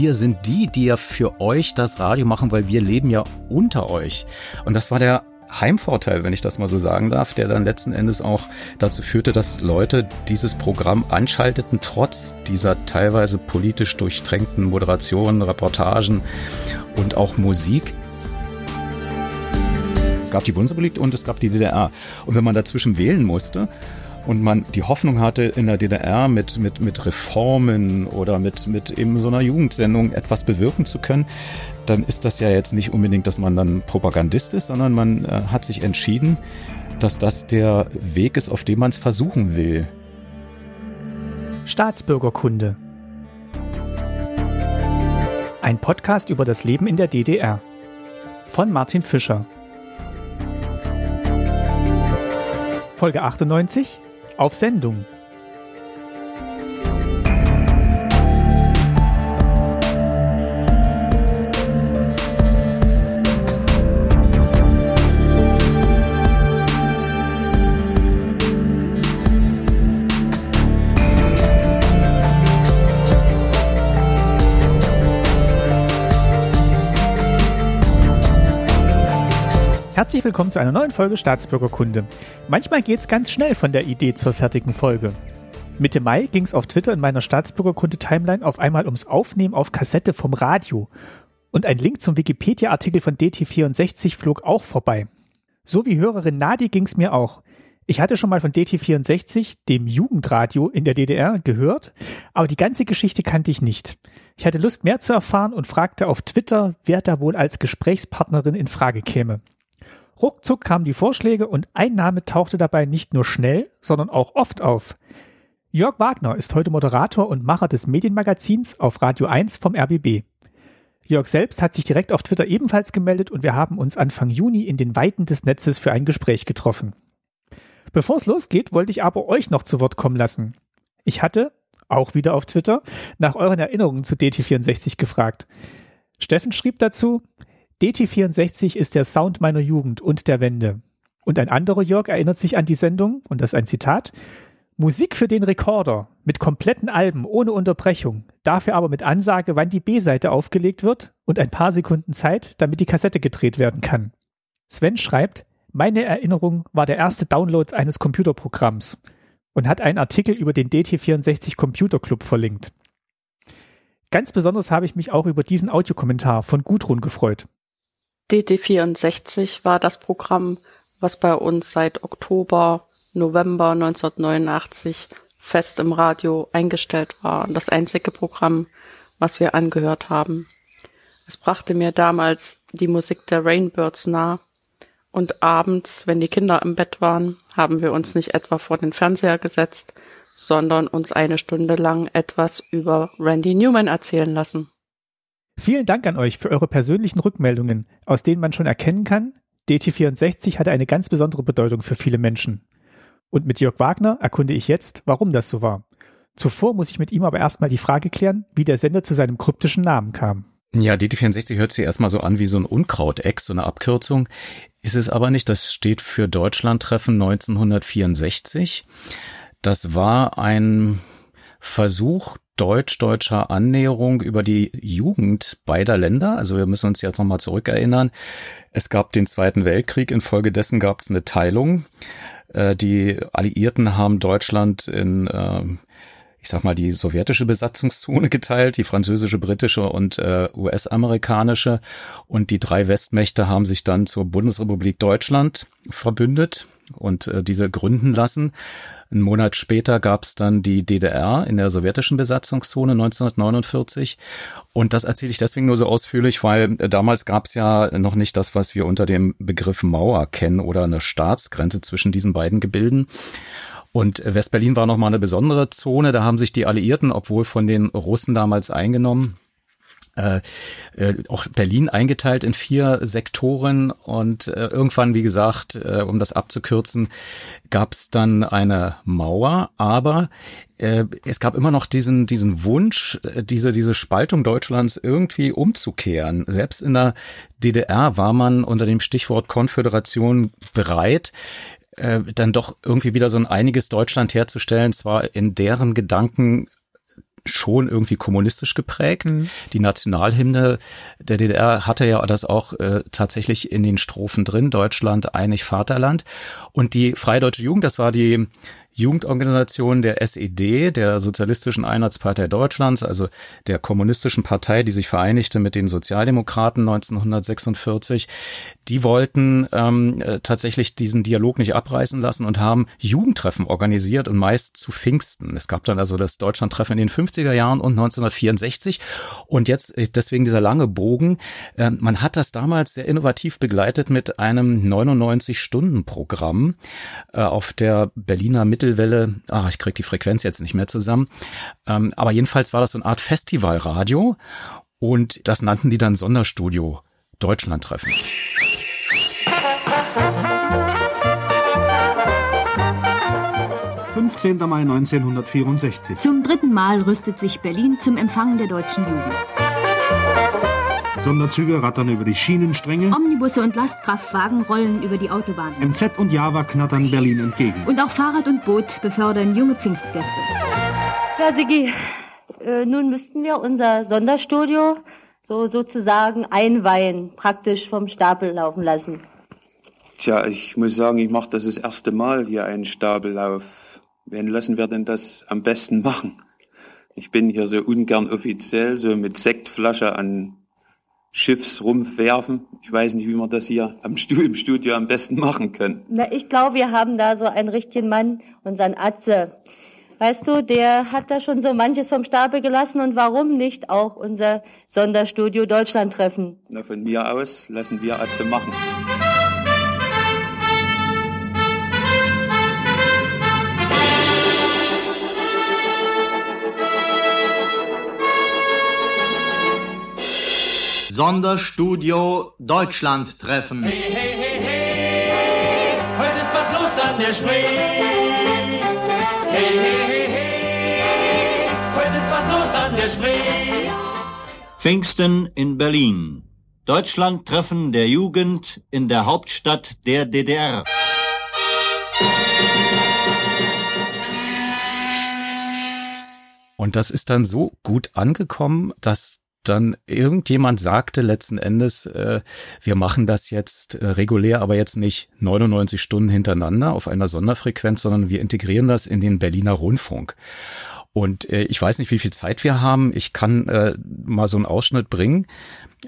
wir sind die, die ja für euch das Radio machen, weil wir leben ja unter euch. Und das war der Heimvorteil, wenn ich das mal so sagen darf, der dann letzten Endes auch dazu führte, dass Leute dieses Programm anschalteten, trotz dieser teilweise politisch durchtränkten Moderationen, Reportagen und auch Musik. Es gab die Bundesrepublik und es gab die DDR. Und wenn man dazwischen wählen musste, und man die Hoffnung hatte, in der DDR mit, mit, mit Reformen oder mit, mit eben so einer Jugendsendung etwas bewirken zu können, dann ist das ja jetzt nicht unbedingt, dass man dann Propagandist ist, sondern man äh, hat sich entschieden, dass das der Weg ist, auf dem man es versuchen will. Staatsbürgerkunde. Ein Podcast über das Leben in der DDR. Von Martin Fischer. Folge 98 auf Sendung. Herzlich willkommen zu einer neuen Folge Staatsbürgerkunde. Manchmal geht es ganz schnell von der Idee zur fertigen Folge. Mitte Mai ging es auf Twitter in meiner Staatsbürgerkunde-Timeline auf einmal ums Aufnehmen auf Kassette vom Radio. Und ein Link zum Wikipedia-Artikel von DT64 flog auch vorbei. So wie Hörerin Nadi ging es mir auch. Ich hatte schon mal von DT64, dem Jugendradio in der DDR, gehört, aber die ganze Geschichte kannte ich nicht. Ich hatte Lust, mehr zu erfahren und fragte auf Twitter, wer da wohl als Gesprächspartnerin in Frage käme. Ruckzuck kamen die Vorschläge und ein Name tauchte dabei nicht nur schnell, sondern auch oft auf. Jörg Wagner ist heute Moderator und Macher des Medienmagazins auf Radio 1 vom RBB. Jörg selbst hat sich direkt auf Twitter ebenfalls gemeldet und wir haben uns Anfang Juni in den Weiten des Netzes für ein Gespräch getroffen. Bevor es losgeht, wollte ich aber euch noch zu Wort kommen lassen. Ich hatte, auch wieder auf Twitter, nach euren Erinnerungen zu DT64 gefragt. Steffen schrieb dazu, DT64 ist der Sound meiner Jugend und der Wende. Und ein anderer Jörg erinnert sich an die Sendung, und das ist ein Zitat, Musik für den Rekorder mit kompletten Alben ohne Unterbrechung, dafür aber mit Ansage, wann die B-Seite aufgelegt wird und ein paar Sekunden Zeit, damit die Kassette gedreht werden kann. Sven schreibt, meine Erinnerung war der erste Download eines Computerprogramms und hat einen Artikel über den DT64 Computer Club verlinkt. Ganz besonders habe ich mich auch über diesen Audiokommentar von Gudrun gefreut. DT64 war das Programm, was bei uns seit Oktober, November 1989 fest im Radio eingestellt war und das einzige Programm, was wir angehört haben. Es brachte mir damals die Musik der Rainbirds nah und abends, wenn die Kinder im Bett waren, haben wir uns nicht etwa vor den Fernseher gesetzt, sondern uns eine Stunde lang etwas über Randy Newman erzählen lassen. Vielen Dank an euch für eure persönlichen Rückmeldungen, aus denen man schon erkennen kann, DT64 hatte eine ganz besondere Bedeutung für viele Menschen. Und mit Jörg Wagner erkunde ich jetzt, warum das so war. Zuvor muss ich mit ihm aber erstmal die Frage klären, wie der Sender zu seinem kryptischen Namen kam. Ja, DT64 hört sich erstmal so an wie so ein Unkraut-Ex, so eine Abkürzung. Ist es aber nicht. Das steht für Deutschlandtreffen 1964. Das war ein Versuch deutsch-deutscher Annäherung über die Jugend beider Länder. Also wir müssen uns jetzt nochmal zurückerinnern. Es gab den Zweiten Weltkrieg, infolgedessen gab es eine Teilung. Äh, die Alliierten haben Deutschland in äh, ich sag mal, die sowjetische Besatzungszone geteilt, die französische, britische und äh, US-amerikanische. Und die drei Westmächte haben sich dann zur Bundesrepublik Deutschland verbündet und äh, diese gründen lassen. Ein Monat später gab es dann die DDR in der sowjetischen Besatzungszone 1949. Und das erzähle ich deswegen nur so ausführlich, weil äh, damals gab es ja noch nicht das, was wir unter dem Begriff Mauer kennen oder eine Staatsgrenze zwischen diesen beiden Gebilden. Und Westberlin war nochmal eine besondere Zone. Da haben sich die Alliierten, obwohl von den Russen damals eingenommen, äh, äh, auch Berlin eingeteilt in vier Sektoren und äh, irgendwann, wie gesagt, äh, um das abzukürzen, gab es dann eine Mauer, aber äh, es gab immer noch diesen diesen Wunsch, äh, diese diese Spaltung Deutschlands irgendwie umzukehren. Selbst in der DDR war man unter dem Stichwort Konföderation bereit, äh, dann doch irgendwie wieder so ein einiges Deutschland herzustellen, zwar in deren Gedanken schon irgendwie kommunistisch geprägt. Mhm. Die Nationalhymne der DDR hatte ja das auch äh, tatsächlich in den Strophen drin, Deutschland, einig Vaterland. Und die Freie Deutsche Jugend, das war die Jugendorganisation der SED, der Sozialistischen Einheitspartei Deutschlands, also der kommunistischen Partei, die sich vereinigte mit den Sozialdemokraten 1946, die wollten ähm, äh, tatsächlich diesen Dialog nicht abreißen lassen und haben Jugendtreffen organisiert und meist zu Pfingsten. Es gab dann also das Deutschlandtreffen in den 50er Jahren und 1964 und jetzt äh, deswegen dieser lange Bogen. Äh, man hat das damals sehr innovativ begleitet mit einem 99-Stunden-Programm äh, auf der Berliner Mittelwelle. Ach, ich krieg die Frequenz jetzt nicht mehr zusammen. Ähm, aber jedenfalls war das so eine Art Festivalradio und das nannten die dann Sonderstudio Deutschlandtreffen. 15. Mai 1964. Zum dritten Mal rüstet sich Berlin zum Empfang der deutschen Jugend. Sonderzüge rattern über die Schienenstränge. Omnibusse und Lastkraftwagen rollen über die Autobahn. MZ und Java knattern Berlin entgegen. Und auch Fahrrad und Boot befördern junge Pfingstgäste. Herr Sigi, äh, nun müssten wir unser Sonderstudio so sozusagen einweihen, praktisch vom Stapel laufen lassen. Tja, ich muss sagen, ich mache das das erste Mal hier einen Stabellauf. Wen lassen wir denn das am besten machen? Ich bin hier so ungern offiziell, so mit Sektflasche an Schiffsrumpf werfen. Ich weiß nicht, wie wir das hier am Stuhl im Studio am besten machen können. Na, ich glaube, wir haben da so einen richtigen Mann, unseren Atze. Weißt du, der hat da schon so manches vom Stapel gelassen und warum nicht auch unser Sonderstudio Deutschland treffen? Na, von mir aus lassen wir Atze machen. Sonderstudio Deutschland treffen. Hey, hey, hey, hey, heute ist was los an der Spree. Hey, hey, hey, hey, heute ist was los an der Spree. Pfingsten in Berlin. Deutschland treffen der Jugend in der Hauptstadt der DDR. Und das ist dann so gut angekommen, dass dann irgendjemand sagte letzten Endes, äh, wir machen das jetzt äh, regulär, aber jetzt nicht 99 Stunden hintereinander auf einer Sonderfrequenz, sondern wir integrieren das in den Berliner Rundfunk. Und äh, ich weiß nicht, wie viel Zeit wir haben. Ich kann äh, mal so einen Ausschnitt bringen.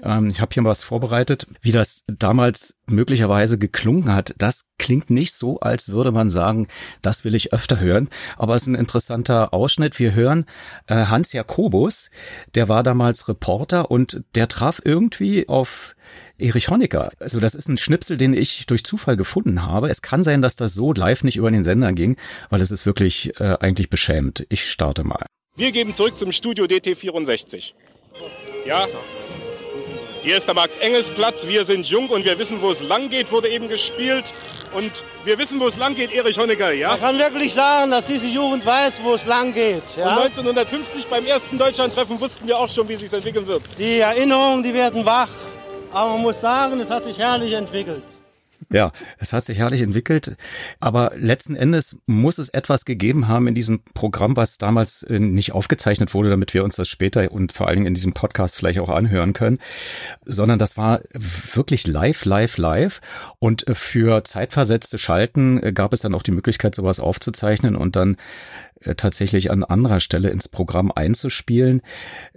Ähm, ich habe hier was vorbereitet, wie das damals möglicherweise geklungen hat. Das klingt nicht so, als würde man sagen, das will ich öfter hören. Aber es ist ein interessanter Ausschnitt. Wir hören äh, Hans Jakobus, der war damals Reporter und der traf irgendwie auf Erich Honecker. Also das ist ein Schnipsel, den ich durch Zufall gefunden habe. Es kann sein, dass das so live nicht über den Sender ging, weil es ist wirklich äh, eigentlich beschämend. Ich starte mal. Wir geben zurück zum Studio DT64. Ja, hier ist der Max-Engels-Platz. Wir sind jung und wir wissen, wo es lang geht, wurde eben gespielt. Und wir wissen, wo es lang geht, Erich Honecker, ja? Man kann wirklich sagen, dass diese Jugend weiß, wo es lang geht. Ja? Und 1950 beim ersten Deutschlandtreffen wussten wir auch schon, wie es sich entwickeln wird. Die Erinnerungen, die werden wach. Aber man muss sagen, es hat sich herrlich entwickelt. Ja, es hat sich herrlich entwickelt, aber letzten Endes muss es etwas gegeben haben in diesem Programm, was damals äh, nicht aufgezeichnet wurde, damit wir uns das später und vor allen Dingen in diesem Podcast vielleicht auch anhören können, sondern das war wirklich live, live, live. Und äh, für zeitversetzte Schalten äh, gab es dann auch die Möglichkeit, sowas aufzuzeichnen. Und dann tatsächlich an anderer Stelle ins Programm einzuspielen.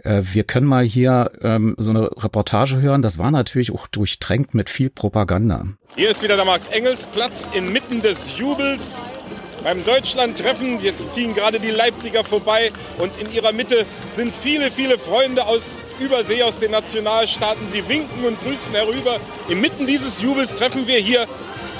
Wir können mal hier ähm, so eine Reportage hören. Das war natürlich auch durchtränkt mit viel Propaganda. Hier ist wieder der Max-Engels-Platz inmitten des Jubels beim Deutschland-Treffen. Jetzt ziehen gerade die Leipziger vorbei und in ihrer Mitte sind viele, viele Freunde aus Übersee, aus den Nationalstaaten. Sie winken und grüßen herüber. Inmitten dieses Jubels treffen wir hier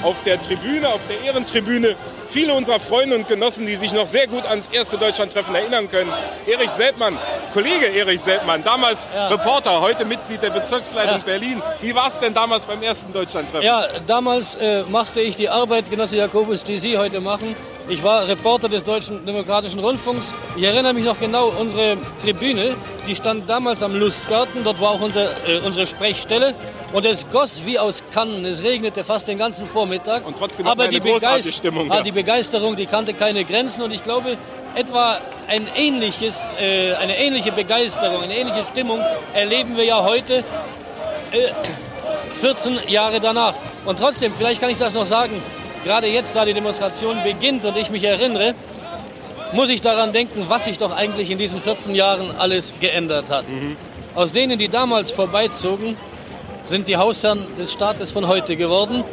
auf der Tribüne, auf der Ehrentribüne viele unserer Freunde und Genossen, die sich noch sehr gut ans erste Deutschlandtreffen erinnern können. Erich Seltmann, Kollege Erich Seltmann, damals ja. Reporter, heute Mitglied der Bezirksleitung ja. Berlin. Wie war es denn damals beim ersten Deutschlandtreffen? Ja, damals äh, machte ich die Arbeit, Genosse Jakobus, die Sie heute machen. Ich war Reporter des Deutschen Demokratischen Rundfunks. Ich erinnere mich noch genau, unsere Tribüne, die stand damals am Lustgarten. Dort war auch unser, äh, unsere Sprechstelle. Und es goss wie aus Kannen. Es regnete fast den ganzen Vormittag. Und trotzdem Aber die, Begeist Stimmung, ja. die Begeisterung, die kannte keine Grenzen. Und ich glaube, etwa ein ähnliches, äh, eine ähnliche Begeisterung, eine ähnliche Stimmung erleben wir ja heute, äh, 14 Jahre danach. Und trotzdem, vielleicht kann ich das noch sagen, gerade jetzt, da die Demonstration beginnt und ich mich erinnere, muss ich daran denken, was sich doch eigentlich in diesen 14 Jahren alles geändert hat. Mhm. Aus denen, die damals vorbeizogen, sind die Hausherren des Staates von heute geworden.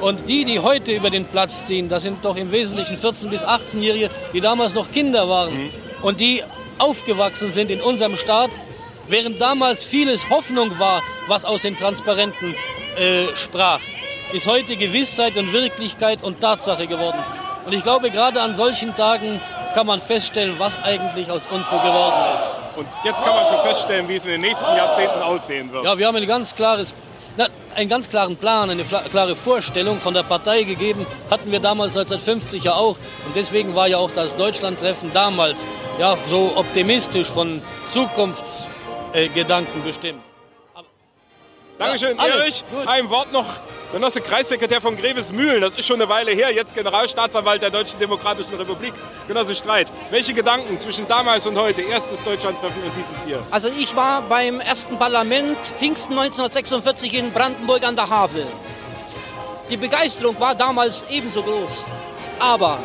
Und die, die heute über den Platz ziehen, das sind doch im Wesentlichen 14- bis 18-Jährige, die damals noch Kinder waren mhm. und die aufgewachsen sind in unserem Staat, während damals vieles Hoffnung war, was aus den Transparenten äh, sprach, ist heute Gewissheit und Wirklichkeit und Tatsache geworden. Und ich glaube, gerade an solchen Tagen kann man feststellen, was eigentlich aus uns so geworden ist. Und jetzt kann man schon feststellen, wie es in den nächsten Jahrzehnten aussehen wird. Ja, wir haben ein ganz klares na, einen ganz klaren Plan, eine klare Vorstellung von der Partei gegeben, hatten wir damals 1950 ja auch. Und deswegen war ja auch das Deutschlandtreffen damals ja, so optimistisch von Zukunftsgedanken äh, bestimmt. Dankeschön, ja, Erich. Gut. Ein Wort noch. Genosse Kreissekretär von Grevesmühlen, das ist schon eine Weile her, jetzt Generalstaatsanwalt der Deutschen Demokratischen Republik. Genosse Streit, welche Gedanken zwischen damals und heute, erstes Deutschlandtreffen und dieses hier? Also ich war beim ersten Parlament Pfingsten 1946 in Brandenburg an der Havel. Die Begeisterung war damals ebenso groß. Aber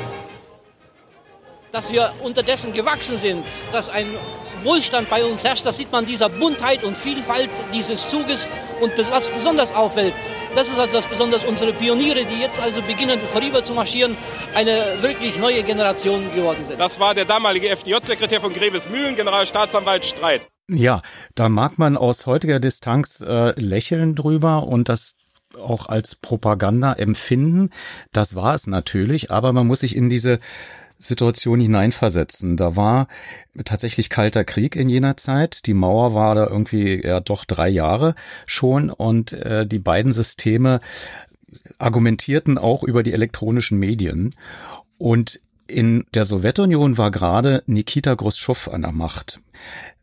dass wir unterdessen gewachsen sind, dass ein Wohlstand bei uns herrscht, das sieht man dieser Buntheit und Vielfalt dieses Zuges. Und was besonders auffällt, das ist also das besonders unsere Pioniere, die jetzt also beginnen vorüber zu marschieren, eine wirklich neue Generation geworden sind. Das war der damalige FDJ-Sekretär von Grevesmühlen, Generalstaatsanwalt Streit. Ja, da mag man aus heutiger Distanz äh, lächeln drüber und das auch als Propaganda empfinden. Das war es natürlich, aber man muss sich in diese Situation hineinversetzen. Da war tatsächlich kalter Krieg in jener Zeit. Die Mauer war da irgendwie ja doch drei Jahre schon und äh, die beiden Systeme argumentierten auch über die elektronischen Medien. Und in der Sowjetunion war gerade Nikita Khrushchev an der Macht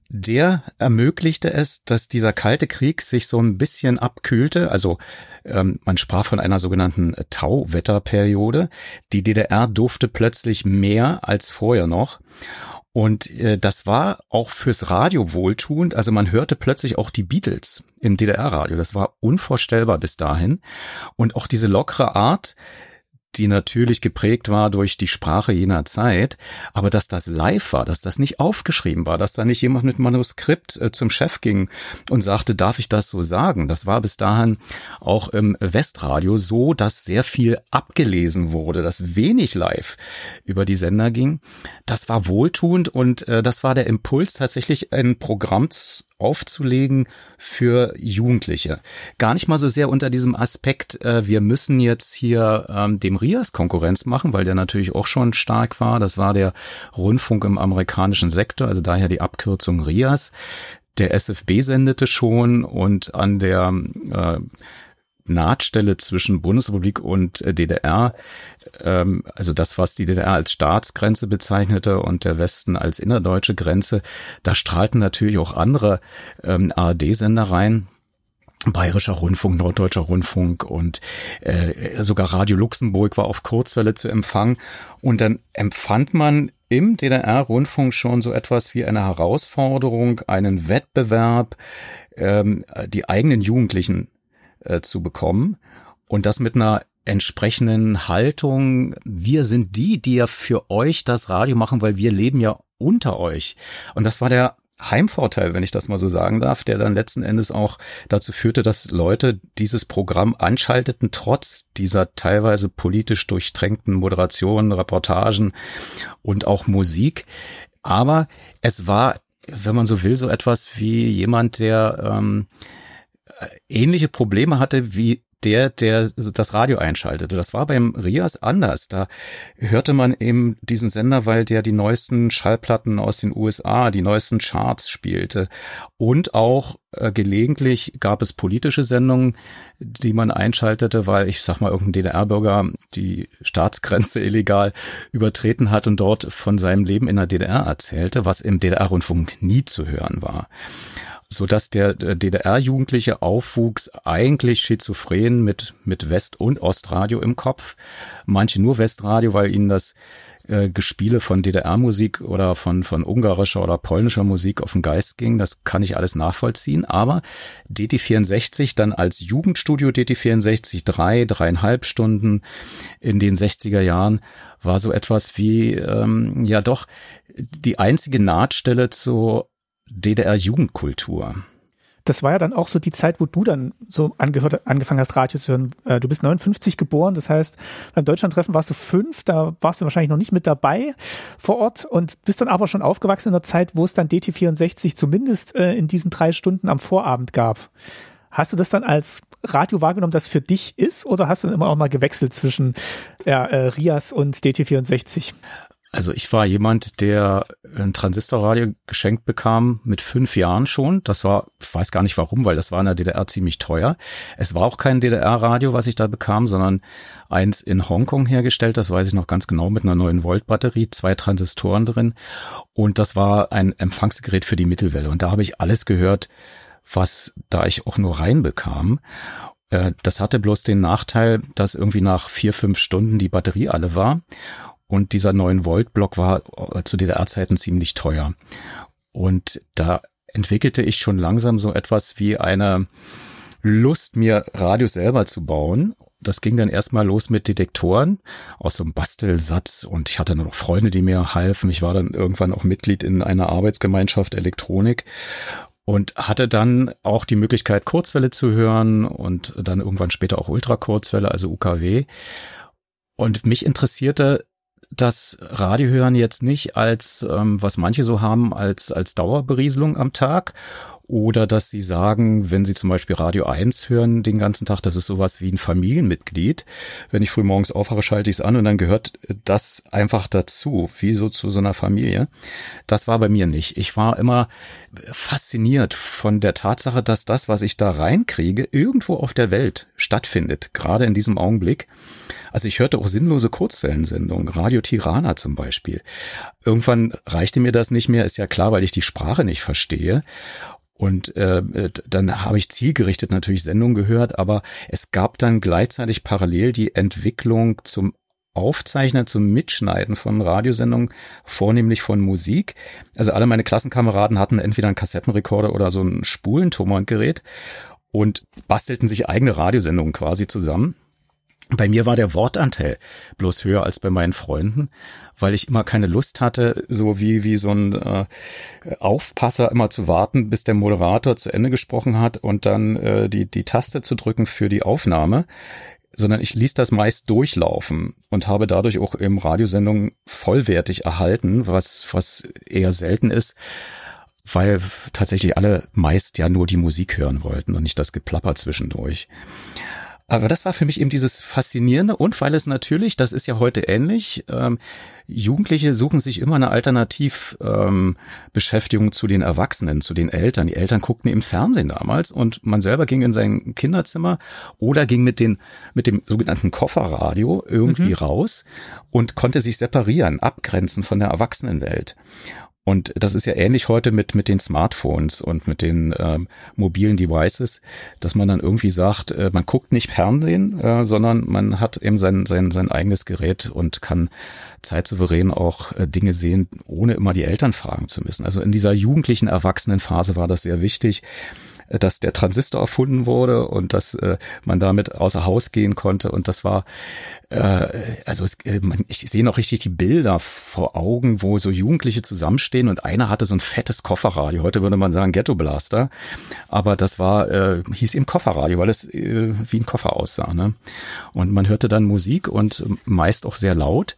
der ermöglichte es, dass dieser kalte Krieg sich so ein bisschen abkühlte. Also ähm, man sprach von einer sogenannten Tauwetterperiode. Die DDR durfte plötzlich mehr als vorher noch. Und äh, das war auch fürs Radio wohltuend. Also man hörte plötzlich auch die Beatles im DDR-Radio. Das war unvorstellbar bis dahin. Und auch diese lockere Art, die natürlich geprägt war durch die Sprache jener Zeit, aber dass das live war, dass das nicht aufgeschrieben war, dass da nicht jemand mit Manuskript äh, zum Chef ging und sagte, darf ich das so sagen? Das war bis dahin auch im Westradio so, dass sehr viel abgelesen wurde, dass wenig live über die Sender ging. Das war wohltuend und äh, das war der Impuls, tatsächlich ein Programm aufzulegen für Jugendliche. Gar nicht mal so sehr unter diesem Aspekt, äh, wir müssen jetzt hier ähm, dem Rias Konkurrenz machen, weil der natürlich auch schon stark war. Das war der Rundfunk im amerikanischen Sektor, also daher die Abkürzung Rias. Der SFB sendete schon und an der äh, Nahtstelle zwischen Bundesrepublik und äh, DDR, ähm, also das, was die DDR als Staatsgrenze bezeichnete und der Westen als innerdeutsche Grenze, da strahlten natürlich auch andere ähm, ARD-Sender rein. Bayerischer Rundfunk, Norddeutscher Rundfunk und äh, sogar Radio Luxemburg war auf Kurzwelle zu empfangen. Und dann empfand man im DDR-Rundfunk schon so etwas wie eine Herausforderung, einen Wettbewerb, ähm, die eigenen Jugendlichen äh, zu bekommen und das mit einer entsprechenden Haltung. Wir sind die, die ja für euch das Radio machen, weil wir leben ja unter euch. Und das war der Heimvorteil, wenn ich das mal so sagen darf, der dann letzten Endes auch dazu führte, dass Leute dieses Programm anschalteten, trotz dieser teilweise politisch durchtränkten Moderationen, Reportagen und auch Musik. Aber es war, wenn man so will, so etwas wie jemand, der ähm, ähnliche Probleme hatte wie der, der das Radio einschaltete. Das war beim Rias anders. Da hörte man eben diesen Sender, weil der die neuesten Schallplatten aus den USA, die neuesten Charts spielte. Und auch äh, gelegentlich gab es politische Sendungen, die man einschaltete, weil ich sag mal, irgendein DDR-Bürger die Staatsgrenze illegal übertreten hat und dort von seinem Leben in der DDR erzählte, was im DDR-Rundfunk nie zu hören war so dass der DDR-Jugendliche aufwuchs eigentlich schizophren mit, mit West- und Ostradio im Kopf. Manche nur Westradio, weil ihnen das äh, Gespiele von DDR-Musik oder von, von ungarischer oder polnischer Musik auf den Geist ging. Das kann ich alles nachvollziehen. Aber DT64 dann als Jugendstudio DT64 drei, dreieinhalb Stunden in den 60er Jahren war so etwas wie, ähm, ja doch, die einzige Nahtstelle zur DDR-Jugendkultur das war ja dann auch so die Zeit, wo du dann so angehört, angefangen hast, Radio zu hören. Äh, du bist 59 geboren, das heißt, beim Deutschlandtreffen warst du fünf, da warst du wahrscheinlich noch nicht mit dabei vor Ort und bist dann aber schon aufgewachsen in der Zeit, wo es dann DT64 zumindest äh, in diesen drei Stunden am Vorabend gab. Hast du das dann als Radio wahrgenommen, das für dich ist, oder hast du dann immer auch mal gewechselt zwischen ja, äh, Rias und DT64? Also ich war jemand, der ein Transistorradio geschenkt bekam mit fünf Jahren schon. Das war, ich weiß gar nicht warum, weil das war in der DDR ziemlich teuer. Es war auch kein DDR-Radio, was ich da bekam, sondern eins in Hongkong hergestellt. Das weiß ich noch ganz genau mit einer 9 Volt Batterie, zwei Transistoren drin. Und das war ein Empfangsgerät für die Mittelwelle. Und da habe ich alles gehört, was da ich auch nur reinbekam. Äh, das hatte bloß den Nachteil, dass irgendwie nach vier, fünf Stunden die Batterie alle war. Und dieser 9-Volt-Block war äh, zu DDR-Zeiten ziemlich teuer. Und da entwickelte ich schon langsam so etwas wie eine Lust, mir Radios selber zu bauen. Das ging dann erstmal los mit Detektoren aus so einem Bastelsatz und ich hatte noch Freunde, die mir halfen. Ich war dann irgendwann auch Mitglied in einer Arbeitsgemeinschaft Elektronik und hatte dann auch die Möglichkeit, Kurzwelle zu hören und dann irgendwann später auch Ultrakurzwelle, also UKW. Und mich interessierte das Radiohören jetzt nicht als, ähm, was manche so haben, als, als Dauerberieselung am Tag oder dass sie sagen, wenn sie zum Beispiel Radio 1 hören den ganzen Tag, das ist sowas wie ein Familienmitglied. Wenn ich früh morgens aufwache, schalte ich es an und dann gehört das einfach dazu, wie so zu so einer Familie. Das war bei mir nicht. Ich war immer fasziniert von der Tatsache, dass das, was ich da reinkriege, irgendwo auf der Welt stattfindet, gerade in diesem Augenblick. Also ich hörte auch sinnlose Kurzwellensendungen, Radio Tirana zum Beispiel. Irgendwann reichte mir das nicht mehr, ist ja klar, weil ich die Sprache nicht verstehe. Und äh, dann habe ich zielgerichtet natürlich Sendungen gehört, aber es gab dann gleichzeitig parallel die Entwicklung zum Aufzeichnen, zum Mitschneiden von Radiosendungen, vornehmlich von Musik. Also alle meine Klassenkameraden hatten entweder einen Kassettenrekorder oder so ein Spulentonbandgerät und bastelten sich eigene Radiosendungen quasi zusammen. Bei mir war der Wortanteil bloß höher als bei meinen Freunden, weil ich immer keine Lust hatte, so wie, wie so ein äh, Aufpasser immer zu warten, bis der Moderator zu Ende gesprochen hat und dann äh, die, die Taste zu drücken für die Aufnahme, sondern ich ließ das meist durchlaufen und habe dadurch auch im Radiosendungen vollwertig erhalten, was, was eher selten ist, weil tatsächlich alle meist ja nur die Musik hören wollten und nicht das Geplapper zwischendurch. Aber das war für mich eben dieses Faszinierende und weil es natürlich, das ist ja heute ähnlich, ähm, Jugendliche suchen sich immer eine Alternativbeschäftigung ähm, zu den Erwachsenen, zu den Eltern. Die Eltern guckten im Fernsehen damals und man selber ging in sein Kinderzimmer oder ging mit, den, mit dem sogenannten Kofferradio irgendwie mhm. raus und konnte sich separieren, abgrenzen von der Erwachsenenwelt. Und das ist ja ähnlich heute mit, mit den Smartphones und mit den ähm, mobilen Devices, dass man dann irgendwie sagt, äh, man guckt nicht Fernsehen, äh, sondern man hat eben sein, sein, sein eigenes Gerät und kann zeitsouverän auch äh, Dinge sehen, ohne immer die Eltern fragen zu müssen. Also in dieser jugendlichen Erwachsenenphase war das sehr wichtig, dass der Transistor erfunden wurde und dass äh, man damit außer Haus gehen konnte. Und das war, äh, also es, äh, man, ich sehe noch richtig die Bilder vor Augen, wo so Jugendliche zusammenstehen und einer hatte so ein fettes Kofferradio. Heute würde man sagen Ghetto Blaster, aber das war äh, hieß eben Kofferradio, weil es äh, wie ein Koffer aussah. Ne? Und man hörte dann Musik und meist auch sehr laut.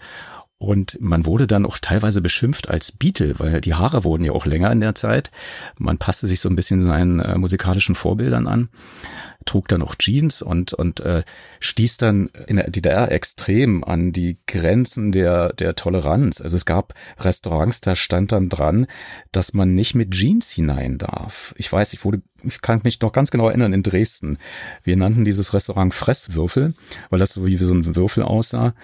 Und man wurde dann auch teilweise beschimpft als Beatle, weil die Haare wurden ja auch länger in der Zeit. Man passte sich so ein bisschen seinen äh, musikalischen Vorbildern an trug dann auch Jeans und, und äh, stieß dann in der DDR extrem an die Grenzen der, der Toleranz. Also es gab Restaurants, da stand dann dran, dass man nicht mit Jeans hinein darf. Ich weiß, ich wurde, ich kann mich noch ganz genau erinnern, in Dresden. Wir nannten dieses Restaurant Fresswürfel, weil das so wie so ein Würfel aussah.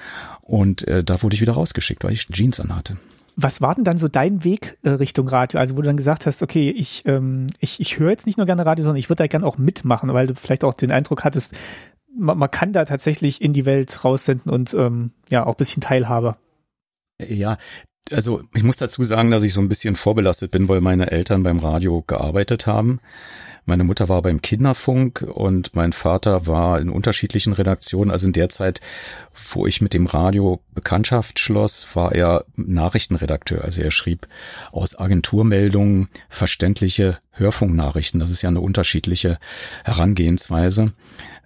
Und äh, da wurde ich wieder rausgeschickt, weil ich Jeans anhatte. Was war denn dann so dein Weg äh, Richtung Radio? Also wo du dann gesagt hast, okay, ich, ähm, ich, ich höre jetzt nicht nur gerne Radio, sondern ich würde da gerne auch mitmachen, weil du vielleicht auch den Eindruck hattest, man, man kann da tatsächlich in die Welt raussenden und ähm, ja, auch bisschen Teilhabe. Ja, also ich muss dazu sagen, dass ich so ein bisschen vorbelastet bin, weil meine Eltern beim Radio gearbeitet haben. Meine Mutter war beim Kinderfunk und mein Vater war in unterschiedlichen Redaktionen. Also in der Zeit, wo ich mit dem Radio Bekanntschaft schloss, war er Nachrichtenredakteur. Also er schrieb aus Agenturmeldungen verständliche Hörfunknachrichten. Das ist ja eine unterschiedliche Herangehensweise.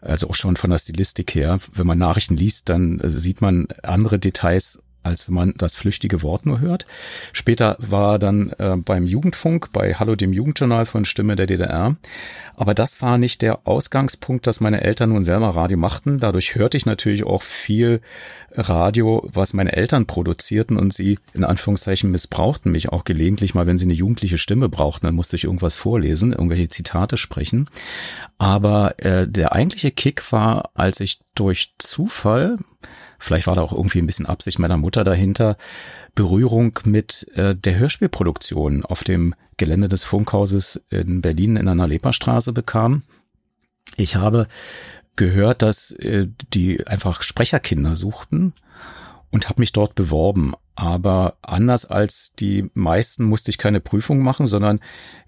Also auch schon von der Stilistik her. Wenn man Nachrichten liest, dann sieht man andere Details als wenn man das flüchtige Wort nur hört. Später war dann äh, beim Jugendfunk, bei Hallo dem Jugendjournal von Stimme der DDR. Aber das war nicht der Ausgangspunkt, dass meine Eltern nun selber Radio machten. Dadurch hörte ich natürlich auch viel Radio, was meine Eltern produzierten und sie in Anführungszeichen missbrauchten mich auch gelegentlich mal, wenn sie eine jugendliche Stimme brauchten, dann musste ich irgendwas vorlesen, irgendwelche Zitate sprechen. Aber äh, der eigentliche Kick war, als ich durch Zufall vielleicht war da auch irgendwie ein bisschen Absicht meiner Mutter dahinter, Berührung mit äh, der Hörspielproduktion auf dem Gelände des Funkhauses in Berlin in einer Leperstraße bekam. Ich habe gehört, dass äh, die einfach Sprecherkinder suchten und habe mich dort beworben. Aber anders als die meisten musste ich keine Prüfung machen, sondern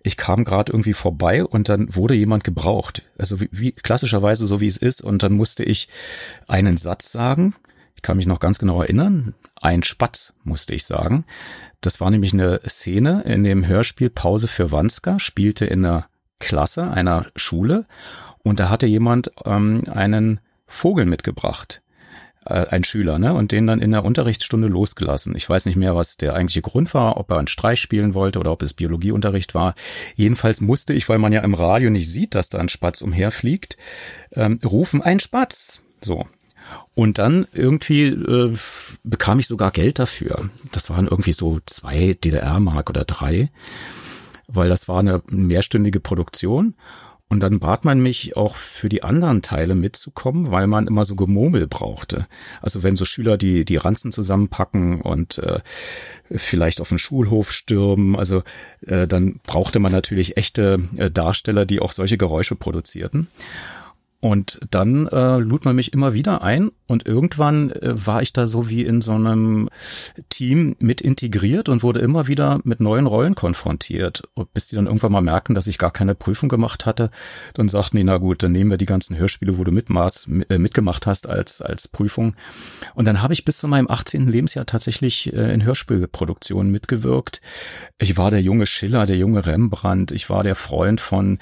ich kam gerade irgendwie vorbei und dann wurde jemand gebraucht. Also wie, wie klassischerweise so wie es ist. Und dann musste ich einen Satz sagen ich kann mich noch ganz genau erinnern. Ein Spatz, musste ich sagen. Das war nämlich eine Szene in dem Hörspiel Pause für Wanska, spielte in einer Klasse einer Schule und da hatte jemand ähm, einen Vogel mitgebracht äh, ein Schüler, ne, und den dann in der Unterrichtsstunde losgelassen. Ich weiß nicht mehr, was der eigentliche Grund war, ob er einen Streich spielen wollte oder ob es Biologieunterricht war. Jedenfalls musste ich, weil man ja im Radio nicht sieht, dass da ein Spatz umherfliegt, ähm, rufen, ein Spatz. So, und dann irgendwie äh, bekam ich sogar Geld dafür. Das waren irgendwie so zwei DDR-Mark oder drei, weil das war eine mehrstündige Produktion. Und dann bat man mich auch für die anderen Teile mitzukommen, weil man immer so Gemurmel brauchte. Also wenn so Schüler die, die Ranzen zusammenpacken und äh, vielleicht auf den Schulhof stürmen, also äh, dann brauchte man natürlich echte äh, Darsteller, die auch solche Geräusche produzierten. Und dann äh, lud man mich immer wieder ein und irgendwann äh, war ich da so wie in so einem Team mit integriert und wurde immer wieder mit neuen Rollen konfrontiert. Und bis die dann irgendwann mal merken, dass ich gar keine Prüfung gemacht hatte, dann sagten die, na gut, dann nehmen wir die ganzen Hörspiele, wo du mitmaß, äh, mitgemacht hast als, als Prüfung. Und dann habe ich bis zu meinem 18. Lebensjahr tatsächlich äh, in Hörspielproduktionen mitgewirkt. Ich war der junge Schiller, der junge Rembrandt, ich war der Freund von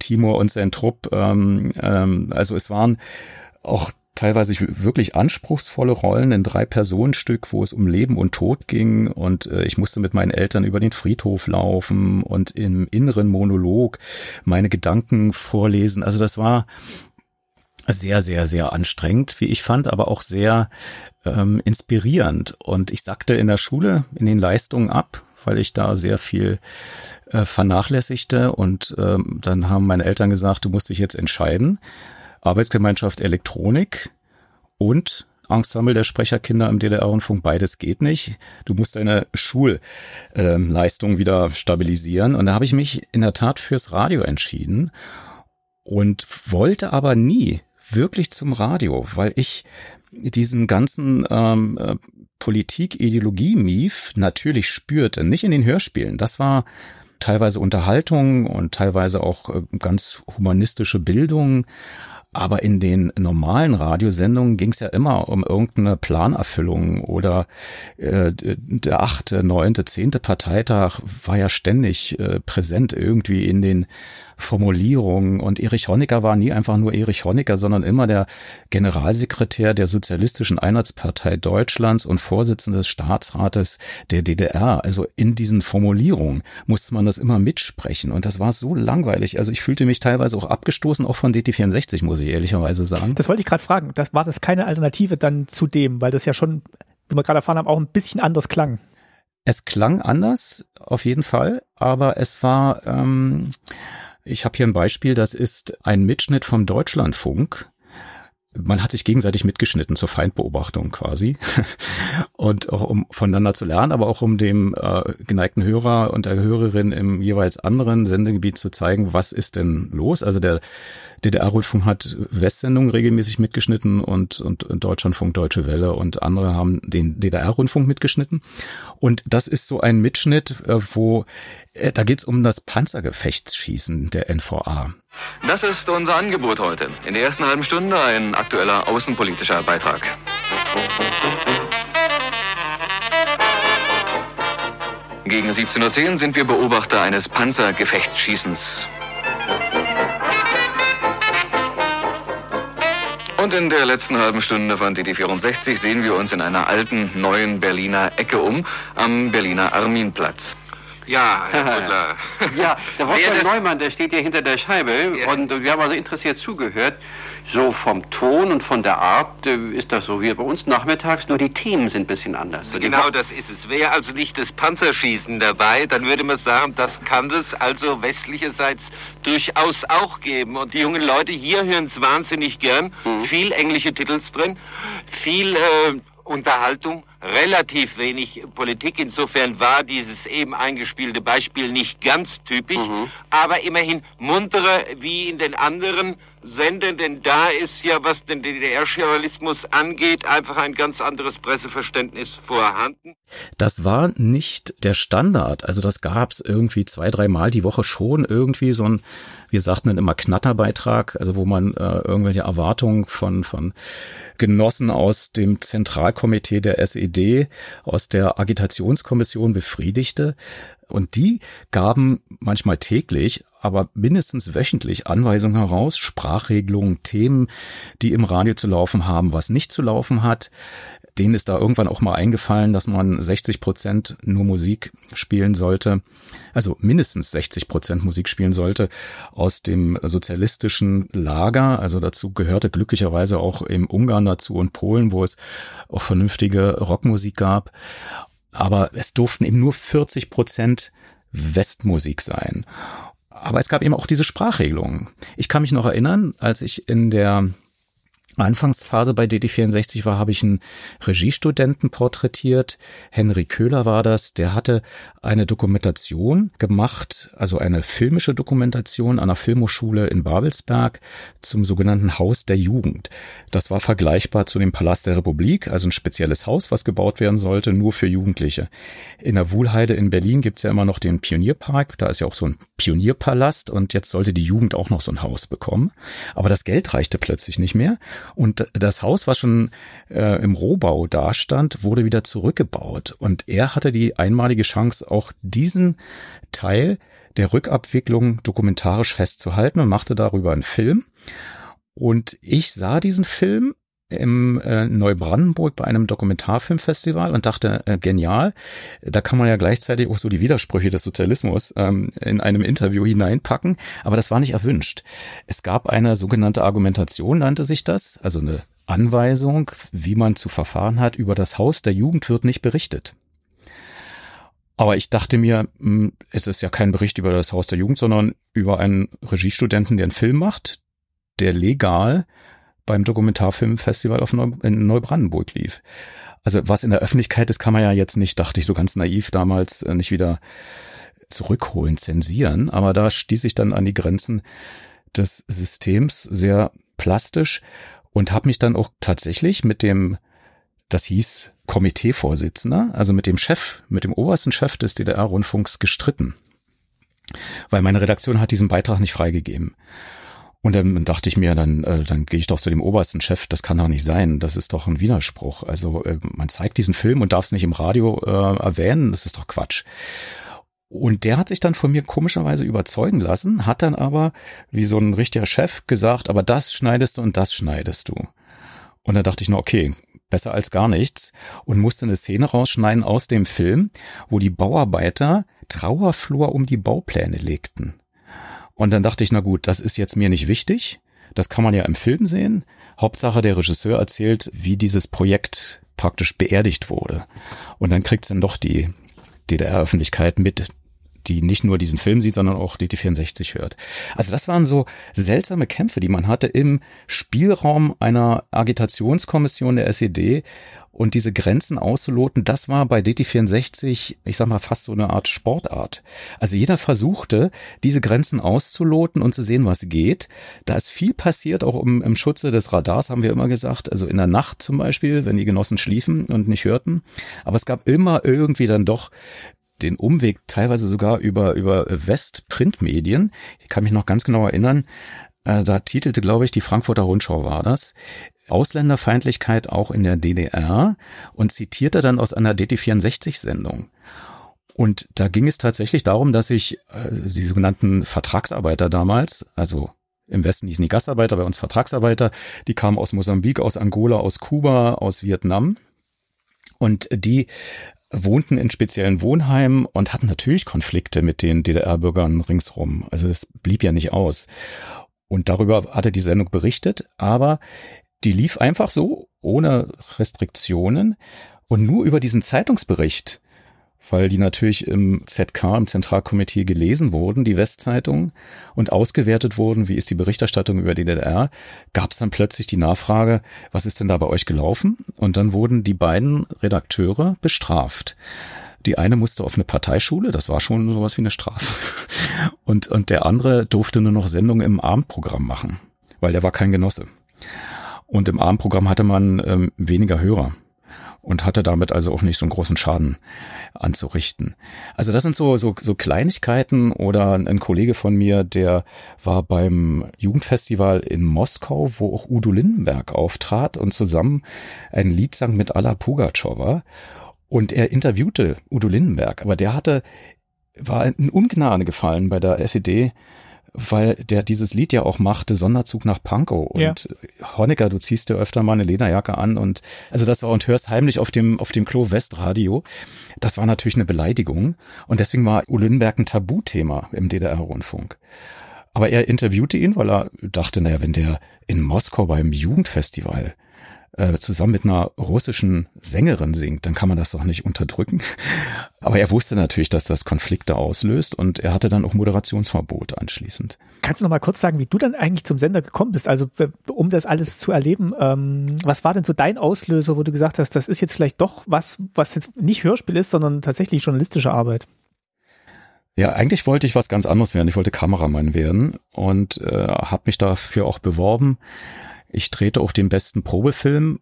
Timur und sein Trupp. Ähm, ähm, also es waren auch teilweise wirklich anspruchsvolle Rollen in drei Personenstück, wo es um Leben und Tod ging und äh, ich musste mit meinen Eltern über den Friedhof laufen und im inneren Monolog meine Gedanken vorlesen. Also das war sehr, sehr, sehr anstrengend, wie ich fand, aber auch sehr ähm, inspirierend. Und ich sagte in der Schule in den Leistungen ab, weil ich da sehr viel äh, vernachlässigte und ähm, dann haben meine Eltern gesagt, du musst dich jetzt entscheiden. Arbeitsgemeinschaft Elektronik und Ensemble der Sprecherkinder im DDR-Rundfunk, beides geht nicht. Du musst deine Schulleistung ähm, wieder stabilisieren. Und da habe ich mich in der Tat fürs Radio entschieden und wollte aber nie wirklich zum Radio, weil ich diesen ganzen ähm, äh, Politik-Ideologie-Mief natürlich spürte. Nicht in den Hörspielen. Das war teilweise Unterhaltung und teilweise auch äh, ganz humanistische Bildung. Aber in den normalen Radiosendungen ging es ja immer um irgendeine Planerfüllung oder äh, der achte, neunte, zehnte Parteitag war ja ständig äh, präsent irgendwie in den Formulierungen. Und Erich Honecker war nie einfach nur Erich Honecker, sondern immer der Generalsekretär der Sozialistischen Einheitspartei Deutschlands und Vorsitzender des Staatsrates der DDR. Also in diesen Formulierungen musste man das immer mitsprechen. Und das war so langweilig. Also ich fühlte mich teilweise auch abgestoßen, auch von DT64, muss ich ehrlicherweise sagen. Das wollte ich gerade fragen. Das war das keine Alternative dann zu dem, weil das ja schon, wie wir gerade erfahren haben, auch ein bisschen anders klang. Es klang anders, auf jeden Fall, aber es war, ähm, ich habe hier ein Beispiel, das ist ein Mitschnitt vom Deutschlandfunk. man hat sich gegenseitig mitgeschnitten zur Feindbeobachtung quasi und auch um voneinander zu lernen, aber auch um dem äh, geneigten Hörer und der Hörerin im jeweils anderen Sendegebiet zu zeigen, was ist denn los. Also der DDR-Rundfunk hat Westsendungen regelmäßig mitgeschnitten und, und, Deutschlandfunk Deutsche Welle und andere haben den DDR-Rundfunk mitgeschnitten. Und das ist so ein Mitschnitt, äh, wo äh, da geht's um das Panzergefechtsschießen der NVA. Das ist unser Angebot heute. In der ersten halben Stunde ein aktueller außenpolitischer Beitrag. Gegen 17.10 Uhr sind wir Beobachter eines Panzergefechtsschießens. Und in der letzten halben Stunde von DD64 sehen wir uns in einer alten, neuen Berliner Ecke um, am Berliner Arminplatz. Ja, Herr Butler. ja, der Wolfgang Neumann, der steht hier hinter der Scheibe ja. und wir haben also interessiert zugehört. So vom Ton und von der Art äh, ist das so wie bei uns nachmittags, nur die Themen sind ein bisschen anders. Genau das ist es. Wäre also nicht das Panzerschießen dabei, dann würde man sagen, das kann es also westlicherseits durchaus auch geben. Und die jungen Leute hier hören es wahnsinnig gern. Mhm. Viel englische Titels drin, viel äh, Unterhaltung, relativ wenig Politik. Insofern war dieses eben eingespielte Beispiel nicht ganz typisch, mhm. aber immerhin munterer wie in den anderen Sendern, denn da ist ja, was den DDR-Journalismus angeht, einfach ein ganz anderes Presseverständnis vorhanden. Das war nicht der Standard. Also das gab's irgendwie zwei, dreimal die Woche schon irgendwie so ein, wir sagten dann immer Knatterbeitrag, also wo man äh, irgendwelche Erwartungen von, von Genossen aus dem Zentralkomitee der SED, aus der Agitationskommission befriedigte. Und die gaben manchmal täglich aber mindestens wöchentlich Anweisungen heraus, Sprachregelungen, Themen, die im Radio zu laufen haben, was nicht zu laufen hat. Denen ist da irgendwann auch mal eingefallen, dass man 60 Prozent nur Musik spielen sollte, also mindestens 60 Prozent Musik spielen sollte aus dem sozialistischen Lager. Also dazu gehörte glücklicherweise auch im Ungarn dazu und Polen, wo es auch vernünftige Rockmusik gab. Aber es durften eben nur 40 Prozent Westmusik sein. Aber es gab eben auch diese Sprachregelungen. Ich kann mich noch erinnern, als ich in der Anfangsphase bei DD64 war, habe ich einen Regiestudenten porträtiert. Henry Köhler war das. Der hatte eine Dokumentation gemacht, also eine filmische Dokumentation an der Filmhochschule in Babelsberg zum sogenannten Haus der Jugend. Das war vergleichbar zu dem Palast der Republik, also ein spezielles Haus, was gebaut werden sollte, nur für Jugendliche. In der Wuhlheide in Berlin gibt's ja immer noch den Pionierpark. Da ist ja auch so ein Pionierpalast und jetzt sollte die Jugend auch noch so ein Haus bekommen. Aber das Geld reichte plötzlich nicht mehr. Und das Haus, was schon äh, im Rohbau dastand, wurde wieder zurückgebaut. Und er hatte die einmalige Chance, auch diesen Teil der Rückabwicklung dokumentarisch festzuhalten und machte darüber einen Film. Und ich sah diesen Film im äh, Neubrandenburg bei einem Dokumentarfilmfestival und dachte, äh, genial, da kann man ja gleichzeitig auch so die Widersprüche des Sozialismus ähm, in einem Interview hineinpacken, aber das war nicht erwünscht. Es gab eine sogenannte Argumentation, nannte sich das, also eine Anweisung, wie man zu verfahren hat, über das Haus der Jugend wird nicht berichtet. Aber ich dachte mir, hm, es ist ja kein Bericht über das Haus der Jugend, sondern über einen Regiestudenten, der einen Film macht, der legal beim Dokumentarfilmfestival auf Neu in Neubrandenburg lief. Also was in der Öffentlichkeit ist, kann man ja jetzt nicht, dachte ich so ganz naiv damals, äh, nicht wieder zurückholen, zensieren. Aber da stieß ich dann an die Grenzen des Systems sehr plastisch und habe mich dann auch tatsächlich mit dem, das hieß Komiteevorsitzender, also mit dem Chef, mit dem obersten Chef des DDR-Rundfunks gestritten. Weil meine Redaktion hat diesen Beitrag nicht freigegeben. Und dann dachte ich mir, dann, äh, dann gehe ich doch zu dem obersten Chef, das kann doch nicht sein, das ist doch ein Widerspruch. Also äh, man zeigt diesen Film und darf es nicht im Radio äh, erwähnen, das ist doch Quatsch. Und der hat sich dann von mir komischerweise überzeugen lassen, hat dann aber wie so ein richtiger Chef gesagt, aber das schneidest du und das schneidest du. Und dann dachte ich nur, okay, besser als gar nichts und musste eine Szene rausschneiden aus dem Film, wo die Bauarbeiter Trauerflor um die Baupläne legten. Und dann dachte ich, na gut, das ist jetzt mir nicht wichtig. Das kann man ja im Film sehen. Hauptsache, der Regisseur erzählt, wie dieses Projekt praktisch beerdigt wurde. Und dann kriegt's dann doch die DDR-Öffentlichkeit mit, die nicht nur diesen Film sieht, sondern auch DT64 hört. Also das waren so seltsame Kämpfe, die man hatte im Spielraum einer Agitationskommission der SED und diese Grenzen auszuloten, das war bei DT64, ich sag mal, fast so eine Art Sportart. Also jeder versuchte, diese Grenzen auszuloten und zu sehen, was geht. Da ist viel passiert, auch im, im Schutze des Radars, haben wir immer gesagt. Also in der Nacht zum Beispiel, wenn die Genossen schliefen und nicht hörten. Aber es gab immer irgendwie dann doch den Umweg, teilweise sogar über, über Westprintmedien. Ich kann mich noch ganz genau erinnern, äh, da titelte, glaube ich, die Frankfurter Rundschau war das, Ausländerfeindlichkeit auch in der DDR und zitierte dann aus einer DT64-Sendung. Und da ging es tatsächlich darum, dass sich äh, die sogenannten Vertragsarbeiter damals, also im Westen hießen die Gastarbeiter, bei uns Vertragsarbeiter, die kamen aus Mosambik, aus Angola, aus Kuba, aus Vietnam. Und die wohnten in speziellen Wohnheimen und hatten natürlich Konflikte mit den DDR-Bürgern ringsrum. Also es blieb ja nicht aus. Und darüber hatte die Sendung berichtet, aber die lief einfach so, ohne Restriktionen und nur über diesen Zeitungsbericht, weil die natürlich im ZK, im Zentralkomitee gelesen wurden, die Westzeitungen, und ausgewertet wurden, wie ist die Berichterstattung über die DDR, gab es dann plötzlich die Nachfrage, was ist denn da bei euch gelaufen? Und dann wurden die beiden Redakteure bestraft. Die eine musste auf eine Parteischule, das war schon sowas wie eine Strafe. Und, und der andere durfte nur noch Sendungen im Abendprogramm machen, weil der war kein Genosse. Und im Abendprogramm hatte man ähm, weniger Hörer und hatte damit also auch nicht so einen großen Schaden anzurichten. Also das sind so, so, so Kleinigkeiten oder ein Kollege von mir, der war beim Jugendfestival in Moskau, wo auch Udo Lindenberg auftrat und zusammen ein Lied sang mit Alla Pugatschowa und er interviewte Udo Lindenberg, aber der hatte, war in Ungnade gefallen bei der SED, weil der dieses Lied ja auch machte, Sonderzug nach Pankow. Und ja. Honecker, du ziehst dir öfter mal eine Lederjacke an und also das war und hörst heimlich auf dem, auf dem Klo Westradio. Das war natürlich eine Beleidigung. Und deswegen war Ulinberg ein Tabuthema im DDR-Rundfunk. Aber er interviewte ihn, weil er dachte, naja, wenn der in Moskau beim Jugendfestival äh, zusammen mit einer russischen Sängerin singt, dann kann man das doch nicht unterdrücken. Aber er wusste natürlich, dass das Konflikte auslöst und er hatte dann auch Moderationsverbot anschließend. Kannst du noch mal kurz sagen, wie du dann eigentlich zum Sender gekommen bist? Also um das alles zu erleben, ähm, was war denn so dein Auslöser, wo du gesagt hast, das ist jetzt vielleicht doch was, was jetzt nicht Hörspiel ist, sondern tatsächlich journalistische Arbeit? Ja, eigentlich wollte ich was ganz anderes werden. Ich wollte Kameramann werden und äh, habe mich dafür auch beworben. Ich drehte auch den besten Probefilm,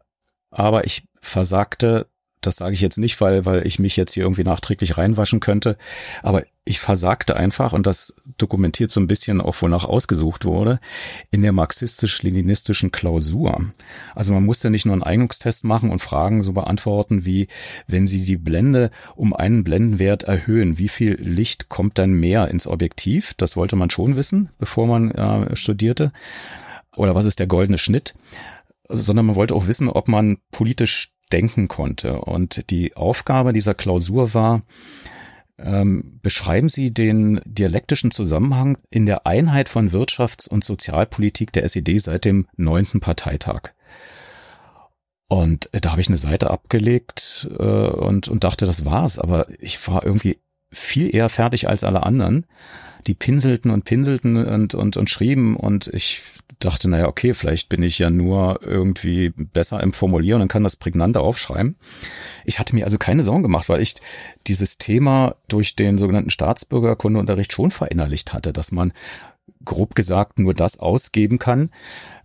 aber ich versagte, das sage ich jetzt nicht, weil, weil ich mich jetzt hier irgendwie nachträglich reinwaschen könnte, aber ich versagte einfach, und das dokumentiert so ein bisschen auch, wonach ausgesucht wurde, in der marxistisch-leninistischen Klausur. Also man musste nicht nur einen Eignungstest machen und Fragen so beantworten wie, wenn Sie die Blende um einen Blendenwert erhöhen, wie viel Licht kommt dann mehr ins Objektiv? Das wollte man schon wissen, bevor man äh, studierte oder was ist der goldene Schnitt, sondern man wollte auch wissen, ob man politisch denken konnte. Und die Aufgabe dieser Klausur war, ähm, beschreiben Sie den dialektischen Zusammenhang in der Einheit von Wirtschafts- und Sozialpolitik der SED seit dem neunten Parteitag. Und da habe ich eine Seite abgelegt äh, und, und dachte, das war's. Aber ich war irgendwie viel eher fertig als alle anderen. Die pinselten und pinselten und, und, und schrieben und ich dachte, naja, okay, vielleicht bin ich ja nur irgendwie besser im Formulieren und kann das prägnanter aufschreiben. Ich hatte mir also keine Sorgen gemacht, weil ich dieses Thema durch den sogenannten Staatsbürgerkundeunterricht schon verinnerlicht hatte, dass man grob gesagt nur das ausgeben kann,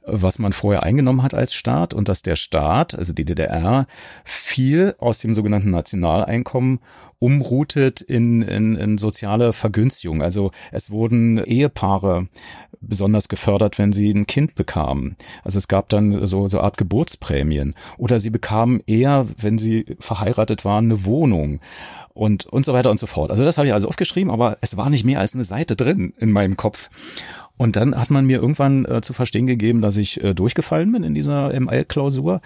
was man vorher eingenommen hat als Staat und dass der Staat, also die DDR, viel aus dem sogenannten Nationaleinkommen umroutet in, in, in soziale Vergünstigung. Also es wurden Ehepaare besonders gefördert, wenn sie ein Kind bekamen. Also es gab dann so, so Art Geburtsprämien. Oder sie bekamen eher, wenn sie verheiratet waren, eine Wohnung und, und so weiter und so fort. Also das habe ich also aufgeschrieben, aber es war nicht mehr als eine Seite drin in meinem Kopf. Und dann hat man mir irgendwann äh, zu verstehen gegeben, dass ich äh, durchgefallen bin in dieser ML-Klausur.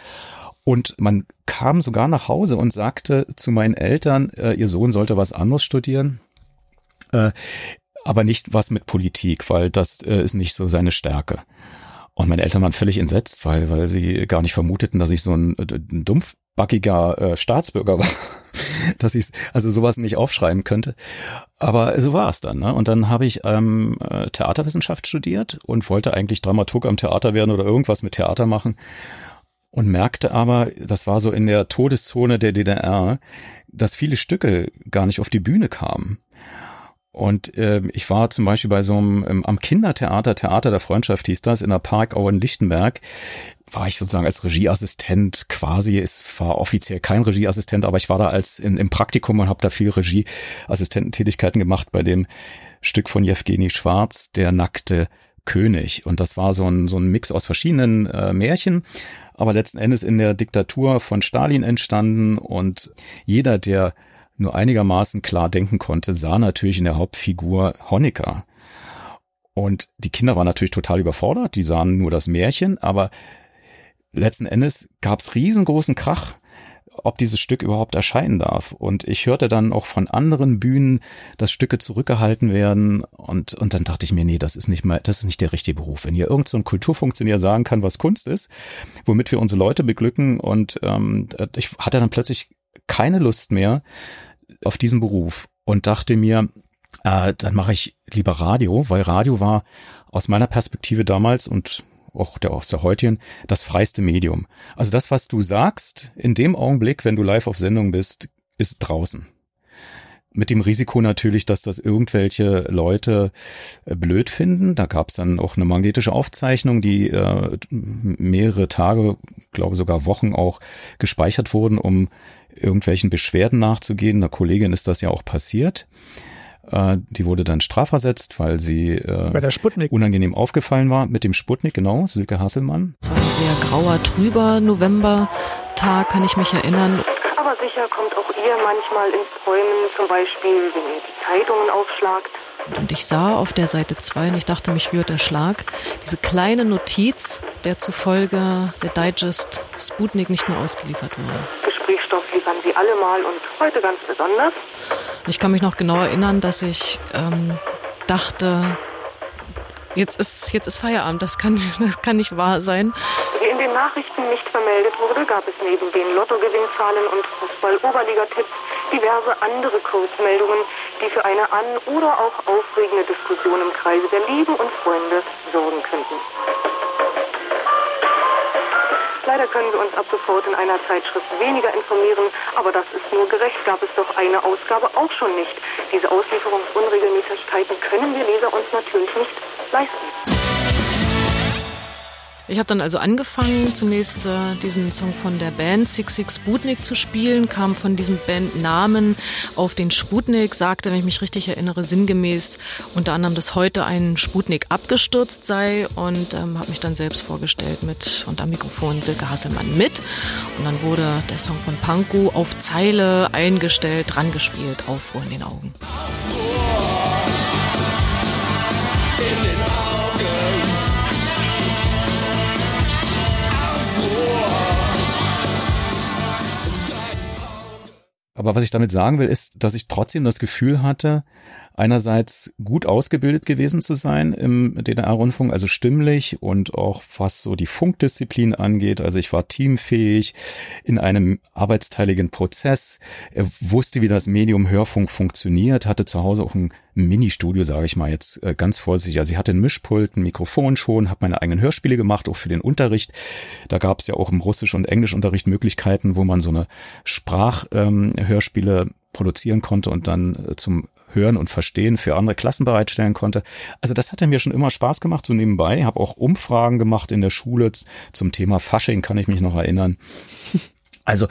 Und man kam sogar nach Hause und sagte zu meinen Eltern, äh, ihr Sohn sollte was anderes studieren. Äh, aber nicht was mit Politik, weil das äh, ist nicht so seine Stärke. Und meine Eltern waren völlig entsetzt, weil, weil sie gar nicht vermuteten, dass ich so ein, äh, ein dumpfbackiger äh, Staatsbürger war. dass ich also sowas nicht aufschreiben könnte. Aber so war es dann. Ne? Und dann habe ich ähm, äh, Theaterwissenschaft studiert und wollte eigentlich Dramaturg am Theater werden oder irgendwas mit Theater machen und merkte aber, das war so in der Todeszone der DDR, dass viele Stücke gar nicht auf die Bühne kamen. Und äh, ich war zum Beispiel bei so einem ähm, am Kindertheater, Theater der Freundschaft hieß das, in der Parkau in Lichtenberg, war ich sozusagen als Regieassistent quasi, es war offiziell kein Regieassistent, aber ich war da als in, im Praktikum und habe da viel Regieassistententätigkeiten gemacht bei dem Stück von Jewgeni Schwarz, Der nackte König. Und das war so ein, so ein Mix aus verschiedenen äh, Märchen, aber letzten Endes in der Diktatur von Stalin entstanden und jeder, der nur einigermaßen klar denken konnte, sah natürlich in der Hauptfigur Honecker. Und die Kinder waren natürlich total überfordert, die sahen nur das Märchen, aber letzten Endes gab's riesengroßen Krach, ob dieses Stück überhaupt erscheinen darf. Und ich hörte dann auch von anderen Bühnen, dass Stücke zurückgehalten werden. Und, und dann dachte ich mir, nee, das ist nicht mal, das ist nicht der richtige Beruf. Wenn hier irgend so ein Kulturfunktionär sagen kann, was Kunst ist, womit wir unsere Leute beglücken. Und ähm, ich hatte dann plötzlich keine Lust mehr auf diesen Beruf und dachte mir, äh, dann mache ich lieber Radio, weil Radio war aus meiner Perspektive damals und auch der aus der heutigen, das freiste Medium. Also das, was du sagst, in dem Augenblick, wenn du live auf Sendung bist, ist draußen. Mit dem Risiko natürlich, dass das irgendwelche Leute äh, blöd finden. Da gab es dann auch eine magnetische Aufzeichnung, die äh, mehrere Tage, glaube sogar Wochen auch gespeichert wurden, um irgendwelchen Beschwerden nachzugehen. Einer Kollegin ist das ja auch passiert. Äh, die wurde dann strafversetzt, weil sie äh, Bei der Sputnik. unangenehm aufgefallen war mit dem Sputnik, genau, Silke Hasselmann. Es war ein sehr grauer, trüber Novembertag, kann ich mich erinnern. Aber sicher kommt auch ihr manchmal ins Träumen, zum Beispiel, wenn ihr die Zeitungen aufschlagt. Und ich sah auf der Seite 2 und ich dachte, mich rührt der Schlag, diese kleine Notiz, der zufolge der Digest Sputnik nicht mehr ausgeliefert wurde. Gesprächsstoff liefern sie alle mal und heute ganz besonders. Ich kann mich noch genau erinnern, dass ich ähm, dachte, jetzt ist, jetzt ist Feierabend, das kann, das kann nicht wahr sein. Wie in den Nachrichten nicht vermeldet wurde, gab es neben den Lottogewinnzahlen und Fußball-Oberliga-Tipps diverse andere Kurzmeldungen, die für eine an- oder auch aufregende Diskussion im Kreise der Lieben und Freunde sorgen könnten. Leider können wir uns ab sofort in einer Zeitschrift weniger informieren, aber das ist nur gerecht, gab es doch eine Ausgabe auch schon nicht. Diese Auslieferungsunregelmäßigkeiten können wir Leser uns natürlich nicht leisten. Ich habe dann also angefangen, zunächst äh, diesen Song von der Band Six Six Sputnik zu spielen, kam von diesem Bandnamen auf den Sputnik, sagte, wenn ich mich richtig erinnere, sinngemäß unter anderem, dass heute ein Sputnik abgestürzt sei und ähm, habe mich dann selbst vorgestellt mit und am Mikrofon Silke Hasselmann mit. Und dann wurde der Song von Pankow auf Zeile eingestellt, dran gespielt, Aufruhr in den Augen. In den Augen. Aber was ich damit sagen will, ist, dass ich trotzdem das Gefühl hatte, einerseits gut ausgebildet gewesen zu sein im DDR-Rundfunk, also stimmlich und auch was so die Funkdisziplin angeht. Also ich war teamfähig in einem arbeitsteiligen Prozess, wusste, wie das Medium Hörfunk funktioniert, hatte zu Hause auch ein Ministudio, sage ich mal jetzt äh, ganz vorsichtig. Also ich hatte ein Mischpult, ein Mikrofon schon, habe meine eigenen Hörspiele gemacht, auch für den Unterricht. Da gab es ja auch im Russisch- und Englischunterricht Möglichkeiten, wo man so eine Sprachhörspiele ähm, produzieren konnte und dann äh, zum Hören und Verstehen für andere Klassen bereitstellen konnte. Also das hatte mir schon immer Spaß gemacht, so nebenbei. Habe auch Umfragen gemacht in der Schule zum Thema Fasching, kann ich mich noch erinnern. Also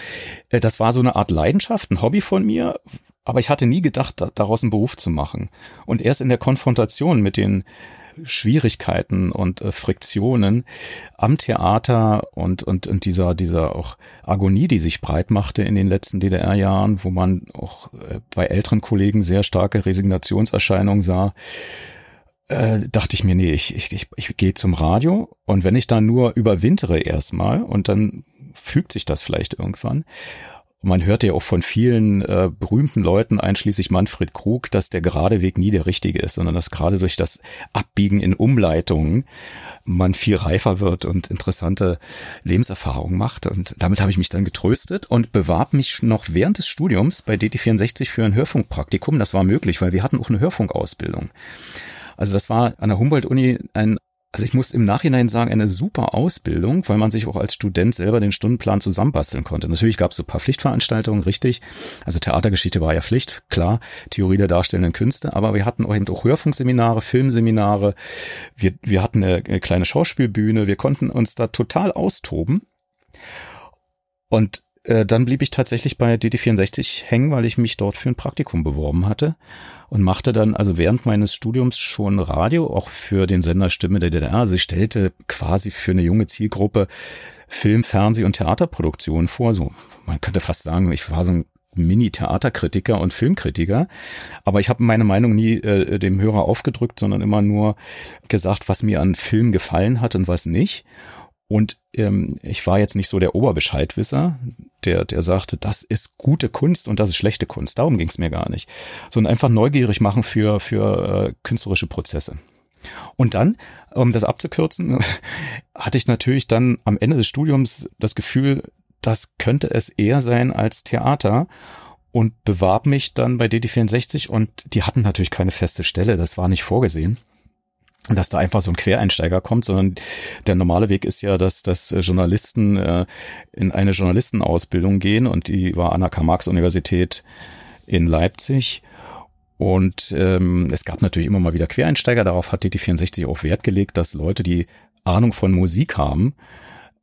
äh, das war so eine Art Leidenschaft, ein Hobby von mir, aber ich hatte nie gedacht, daraus einen Beruf zu machen. Und erst in der Konfrontation mit den Schwierigkeiten und äh, Friktionen am Theater und, und, und dieser, dieser auch Agonie, die sich breit machte in den letzten DDR-Jahren, wo man auch äh, bei älteren Kollegen sehr starke Resignationserscheinungen sah, äh, dachte ich mir, nee, ich, ich, ich, ich gehe zum Radio und wenn ich dann nur überwintere erstmal und dann fügt sich das vielleicht irgendwann. Man hörte ja auch von vielen äh, berühmten Leuten, einschließlich Manfred Krug, dass der gerade Weg nie der richtige ist, sondern dass gerade durch das Abbiegen in Umleitungen man viel reifer wird und interessante Lebenserfahrungen macht. Und damit habe ich mich dann getröstet und bewarb mich noch während des Studiums bei DT64 für ein Hörfunkpraktikum. Das war möglich, weil wir hatten auch eine Hörfunkausbildung. Also das war an der Humboldt-Uni ein also ich muss im Nachhinein sagen, eine super Ausbildung, weil man sich auch als Student selber den Stundenplan zusammenbasteln konnte. Natürlich gab es so paar Pflichtveranstaltungen, richtig. Also Theatergeschichte war ja Pflicht, klar, Theorie der darstellenden Künste, aber wir hatten auch eben auch Hörfunkseminare, Filmseminare, wir, wir hatten eine, eine kleine Schauspielbühne, wir konnten uns da total austoben. Und äh, dann blieb ich tatsächlich bei DD64 hängen, weil ich mich dort für ein Praktikum beworben hatte und machte dann also während meines Studiums schon Radio, auch für den Sender Stimme der DDR. Also ich stellte quasi für eine junge Zielgruppe Film, Fernseh- und Theaterproduktionen vor. So, man könnte fast sagen, ich war so ein Mini-Theaterkritiker und Filmkritiker, aber ich habe meine Meinung nie äh, dem Hörer aufgedrückt, sondern immer nur gesagt, was mir an Film gefallen hat und was nicht. Und ähm, ich war jetzt nicht so der Oberbescheidwisser, der, der sagte, das ist gute Kunst und das ist schlechte Kunst. Darum ging es mir gar nicht. Sondern einfach neugierig machen für, für äh, künstlerische Prozesse. Und dann, um das abzukürzen, hatte ich natürlich dann am Ende des Studiums das Gefühl, das könnte es eher sein als Theater und bewarb mich dann bei DD64 und die hatten natürlich keine feste Stelle, das war nicht vorgesehen dass da einfach so ein Quereinsteiger kommt, sondern der normale Weg ist ja, dass, dass Journalisten äh, in eine Journalistenausbildung gehen und die war an der Karl-Marx-Universität in Leipzig. Und ähm, es gab natürlich immer mal wieder Quereinsteiger, darauf hat DT64 auch Wert gelegt, dass Leute, die Ahnung von Musik haben,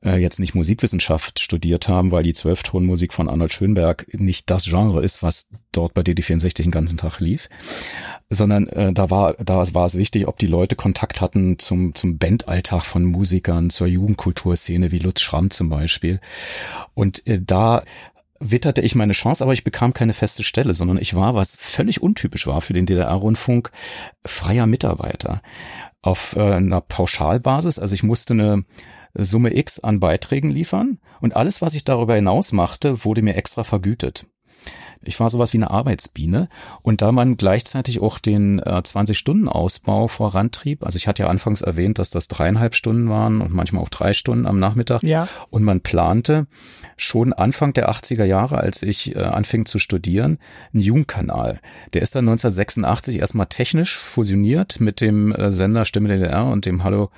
äh, jetzt nicht Musikwissenschaft studiert haben, weil die Zwölftonmusik von Arnold Schönberg nicht das Genre ist, was dort bei DD64 den ganzen Tag lief, sondern äh, da war da war es wichtig, ob die Leute Kontakt hatten zum zum Bandalltag von Musikern, zur Jugendkulturszene wie Lutz Schramm zum Beispiel. Und äh, da witterte ich meine Chance, aber ich bekam keine feste Stelle, sondern ich war, was völlig untypisch war für den DDR-Rundfunk, freier Mitarbeiter auf äh, einer Pauschalbasis. Also ich musste eine Summe X an Beiträgen liefern und alles, was ich darüber hinaus machte, wurde mir extra vergütet. Ich war sowas wie eine Arbeitsbiene und da man gleichzeitig auch den äh, 20-Stunden-Ausbau vorantrieb, also ich hatte ja anfangs erwähnt, dass das dreieinhalb Stunden waren und manchmal auch drei Stunden am Nachmittag ja. und man plante schon Anfang der 80er Jahre, als ich äh, anfing zu studieren, einen Jugendkanal. Der ist dann 1986 erstmal technisch fusioniert mit dem äh, Sender Stimme DDR und dem Hallo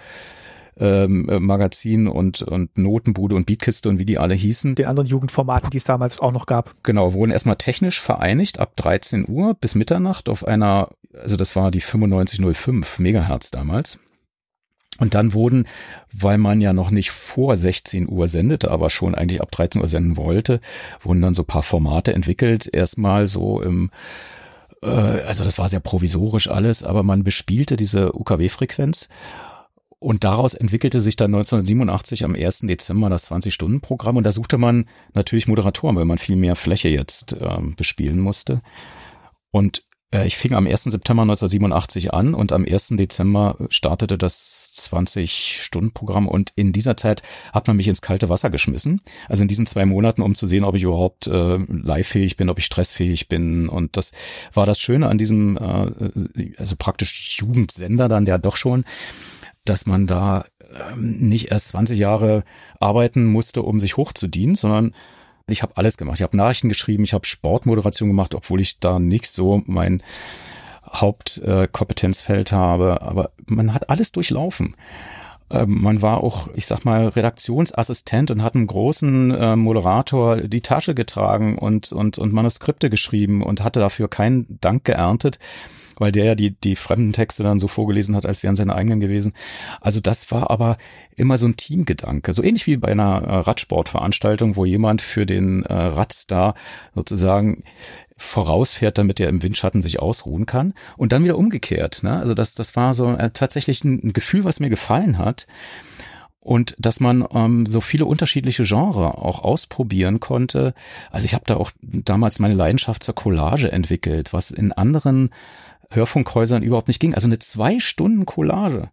ähm, äh, Magazin und, und Notenbude und Beatkiste und wie die alle hießen. Den anderen Jugendformaten, die es damals auch noch gab. Genau, wurden erstmal technisch vereinigt ab 13 Uhr bis Mitternacht auf einer, also das war die 9505 Megahertz damals. Und dann wurden, weil man ja noch nicht vor 16 Uhr sendete, aber schon eigentlich ab 13 Uhr senden wollte, wurden dann so paar Formate entwickelt. Erstmal so im, äh, also das war sehr provisorisch alles, aber man bespielte diese UKW-Frequenz und daraus entwickelte sich dann 1987 am 1. Dezember das 20-Stunden-Programm und da suchte man natürlich Moderatoren, weil man viel mehr Fläche jetzt ähm, bespielen musste. Und äh, ich fing am 1. September 1987 an und am 1. Dezember startete das 20-Stunden-Programm und in dieser Zeit hat man mich ins kalte Wasser geschmissen. Also in diesen zwei Monaten, um zu sehen, ob ich überhaupt äh, live-fähig bin, ob ich stressfähig bin. Und das war das Schöne an diesem, äh, also praktisch Jugendsender dann ja doch schon, dass man da ähm, nicht erst 20 Jahre arbeiten musste, um sich hochzudienen, sondern ich habe alles gemacht. Ich habe Nachrichten geschrieben, ich habe Sportmoderation gemacht, obwohl ich da nicht so mein Hauptkompetenzfeld habe. Aber man hat alles durchlaufen. Ähm, man war auch, ich sag mal, Redaktionsassistent und hat einen großen äh, Moderator die Tasche getragen und, und, und Manuskripte geschrieben und hatte dafür keinen Dank geerntet weil der ja die, die fremden Texte dann so vorgelesen hat, als wären seine eigenen gewesen. Also das war aber immer so ein Teamgedanke. So ähnlich wie bei einer äh, Radsportveranstaltung, wo jemand für den äh, Radstar sozusagen vorausfährt, damit er im Windschatten sich ausruhen kann. Und dann wieder umgekehrt. Ne? Also das, das war so äh, tatsächlich ein, Gefühl, was mir gefallen hat und dass man ähm, so viele unterschiedliche Genre auch ausprobieren konnte. Also ich habe da auch damals meine Leidenschaft zur Collage entwickelt, was in anderen Hörfunkhäusern überhaupt nicht ging. Also eine zwei Stunden Collage.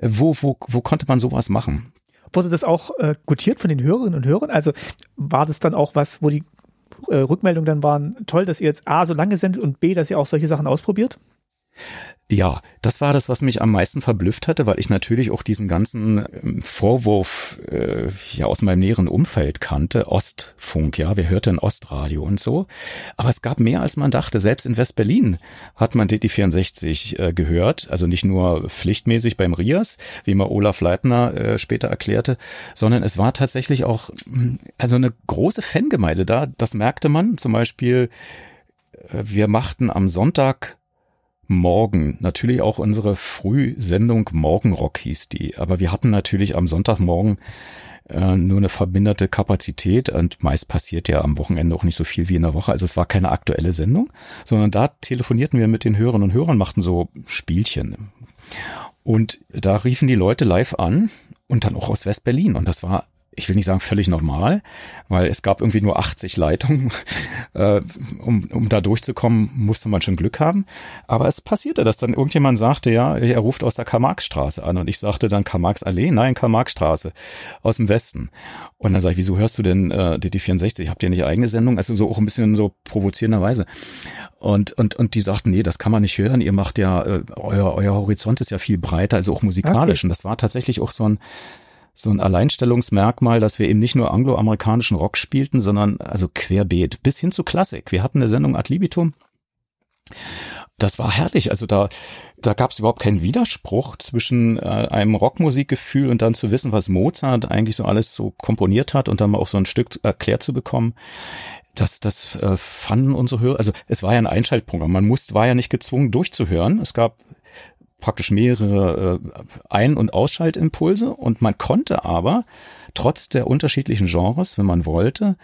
Wo, wo, wo konnte man sowas machen? Wurde das auch äh, gutiert von den Hörerinnen und Hörern? Also war das dann auch was, wo die äh, Rückmeldungen dann waren, toll, dass ihr jetzt A, so lange sendet und B, dass ihr auch solche Sachen ausprobiert? Ja, das war das, was mich am meisten verblüfft hatte, weil ich natürlich auch diesen ganzen ähm, Vorwurf äh, ja aus meinem näheren Umfeld kannte, Ostfunk, ja, wer hörte ein Ostradio und so. Aber es gab mehr, als man dachte. Selbst in West-Berlin hat man DT64 äh, gehört, also nicht nur pflichtmäßig beim Rias, wie mir Olaf Leitner äh, später erklärte, sondern es war tatsächlich auch hm, also eine große Fangemeinde da. Das merkte man zum Beispiel. Äh, wir machten am Sonntag Morgen. Natürlich auch unsere Frühsendung Morgenrock hieß die. Aber wir hatten natürlich am Sonntagmorgen äh, nur eine verminderte Kapazität und meist passiert ja am Wochenende auch nicht so viel wie in der Woche. Also es war keine aktuelle Sendung, sondern da telefonierten wir mit den Hörern und Hörern, machten so Spielchen. Und da riefen die Leute live an und dann auch aus West-Berlin. Und das war ich will nicht sagen völlig normal, weil es gab irgendwie nur 80 Leitungen. Äh, um, um da durchzukommen, musste man schon Glück haben. Aber es passierte, dass dann irgendjemand sagte, ja, er ruft aus der Karl-Marx-Straße an. Und ich sagte dann Karl-Marx-Allee, nein, Karl-Marx-Straße, aus dem Westen. Und dann sage ich, wieso hörst du denn äh, DT64? Habt ihr nicht eigene Sendung? Also so auch ein bisschen so provozierenderweise. Und, und, und die sagten, nee, das kann man nicht hören. Ihr macht ja, äh, euer, euer Horizont ist ja viel breiter, also auch musikalisch. Okay. Und das war tatsächlich auch so ein so ein Alleinstellungsmerkmal, dass wir eben nicht nur angloamerikanischen Rock spielten, sondern also querbeet bis hin zu Klassik. Wir hatten eine Sendung Ad libitum. Das war herrlich. Also da, da gab es überhaupt keinen Widerspruch zwischen äh, einem Rockmusikgefühl und dann zu wissen, was Mozart eigentlich so alles so komponiert hat und dann auch so ein Stück erklärt zu bekommen. Das, das äh, fanden unsere Hörer, also es war ja ein Einschaltprogramm. Man musste, war ja nicht gezwungen durchzuhören. Es gab praktisch mehrere äh, Ein- und Ausschaltimpulse. Und man konnte aber trotz der unterschiedlichen Genres, wenn man wollte,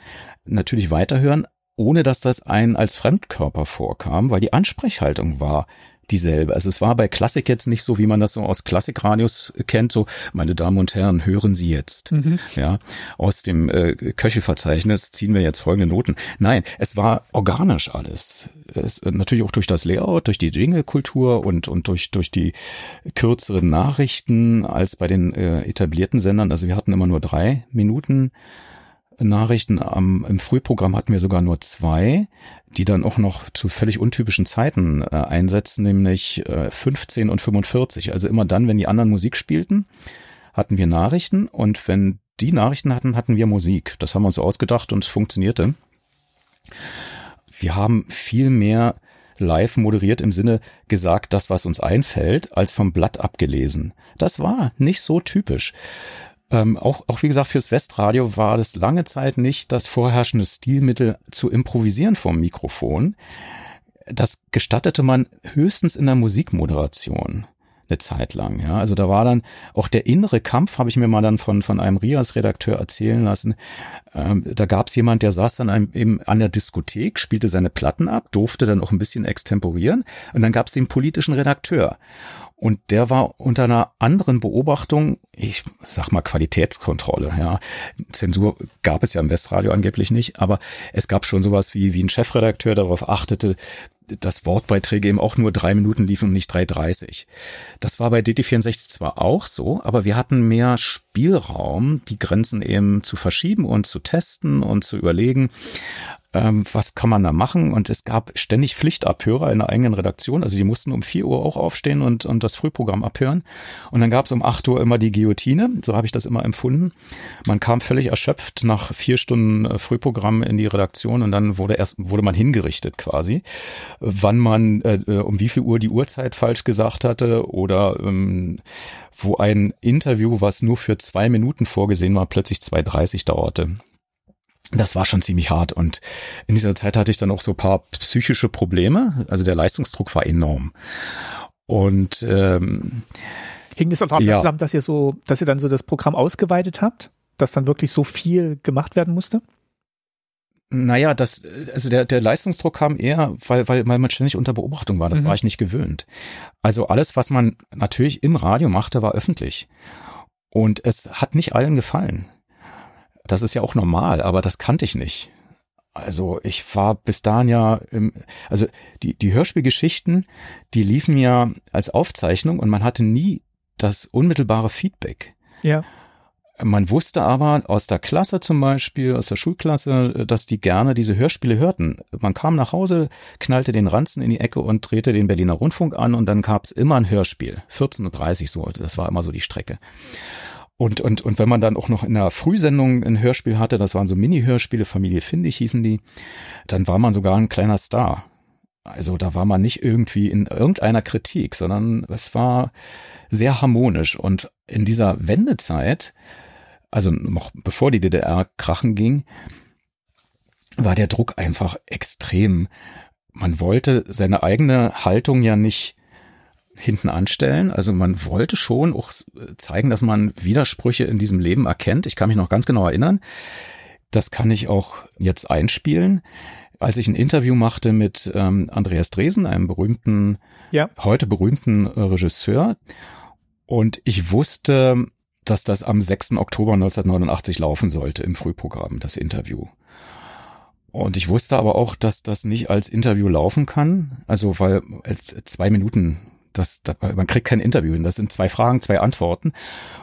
natürlich weiterhören, ohne dass das einen als Fremdkörper vorkam, weil die Ansprechhaltung war dieselbe. Also es war bei Klassik jetzt nicht so, wie man das so aus Klassikradios kennt, so, meine Damen und Herren, hören Sie jetzt. Mhm. Ja, aus dem äh, Köchelverzeichnis ziehen wir jetzt folgende Noten. Nein, es war organisch alles. Es, äh, natürlich auch durch das Layout, durch die Jingle-Kultur und, und durch, durch die kürzeren Nachrichten als bei den äh, etablierten Sendern. Also wir hatten immer nur drei Minuten Nachrichten. Am, Im Frühprogramm hatten wir sogar nur zwei, die dann auch noch zu völlig untypischen Zeiten äh, einsetzen, nämlich äh, 15 und 45. Also immer dann, wenn die anderen Musik spielten, hatten wir Nachrichten und wenn die Nachrichten hatten, hatten wir Musik. Das haben wir uns ausgedacht und es funktionierte. Wir haben viel mehr live moderiert im Sinne gesagt, das, was uns einfällt, als vom Blatt abgelesen. Das war nicht so typisch. Ähm, auch, auch wie gesagt, fürs Westradio war das lange Zeit nicht das vorherrschende Stilmittel zu improvisieren vom Mikrofon. Das gestattete man höchstens in der Musikmoderation eine Zeit lang. Ja, also da war dann auch der innere Kampf, habe ich mir mal dann von von einem Rias-Redakteur erzählen lassen. Ähm, da gab es jemand, der saß dann eben an der Diskothek, spielte seine Platten ab, durfte dann auch ein bisschen extemporieren, und dann gab es den politischen Redakteur. Und der war unter einer anderen Beobachtung, ich sag mal Qualitätskontrolle, ja. Zensur gab es ja im Westradio angeblich nicht, aber es gab schon sowas wie, wie ein Chefredakteur darauf achtete, dass Wortbeiträge eben auch nur drei Minuten liefen und nicht 3,30. Das war bei DT64 zwar auch so, aber wir hatten mehr Spielraum, die Grenzen eben zu verschieben und zu testen und zu überlegen, ähm, was kann man da machen? Und es gab ständig Pflichtabhörer in der eigenen Redaktion. Also die mussten um vier Uhr auch aufstehen und, und das Frühprogramm abhören. Und dann gab es um acht Uhr immer die Guillotine. So habe ich das immer empfunden. Man kam völlig erschöpft nach vier Stunden äh, Frühprogramm in die Redaktion und dann wurde erst wurde man hingerichtet quasi, wann man äh, äh, um wie viel Uhr die Uhrzeit falsch gesagt hatte oder ähm, wo ein Interview, was nur für zwei Minuten vorgesehen war, plötzlich 2,30 dauerte das war schon ziemlich hart und in dieser Zeit hatte ich dann auch so ein paar psychische Probleme. Also der Leistungsdruck war enorm. Und ähm, hing das auch ja. zusammen, dass ihr so, dass ihr dann so das Programm ausgeweitet habt, dass dann wirklich so viel gemacht werden musste? Naja, das, also der, der Leistungsdruck kam eher, weil, weil, weil man ständig unter Beobachtung war. Das mhm. war ich nicht gewöhnt. Also alles, was man natürlich im Radio machte, war öffentlich. Und es hat nicht allen gefallen. Das ist ja auch normal, aber das kannte ich nicht. Also ich war bis dahin ja, im, also die, die Hörspielgeschichten, die liefen ja als Aufzeichnung und man hatte nie das unmittelbare Feedback. Ja. Man wusste aber aus der Klasse zum Beispiel, aus der Schulklasse, dass die gerne diese Hörspiele hörten. Man kam nach Hause, knallte den Ranzen in die Ecke und drehte den Berliner Rundfunk an und dann gab's immer ein Hörspiel. 14.30 Uhr so, das war immer so die Strecke. Und, und, und wenn man dann auch noch in der Frühsendung ein Hörspiel hatte, das waren so Mini-Hörspiele, Familie Findig hießen die, dann war man sogar ein kleiner Star. Also da war man nicht irgendwie in irgendeiner Kritik, sondern es war sehr harmonisch. Und in dieser Wendezeit, also noch bevor die DDR krachen ging, war der Druck einfach extrem. Man wollte seine eigene Haltung ja nicht hinten anstellen. Also man wollte schon auch zeigen, dass man Widersprüche in diesem Leben erkennt. Ich kann mich noch ganz genau erinnern. Das kann ich auch jetzt einspielen. Als ich ein Interview machte mit ähm, Andreas Dresen, einem berühmten, ja. heute berühmten Regisseur, und ich wusste, dass das am 6. Oktober 1989 laufen sollte im Frühprogramm, das Interview. Und ich wusste aber auch, dass das nicht als Interview laufen kann. Also, weil zwei Minuten, das, man kriegt kein Interview hin. Das sind zwei Fragen, zwei Antworten.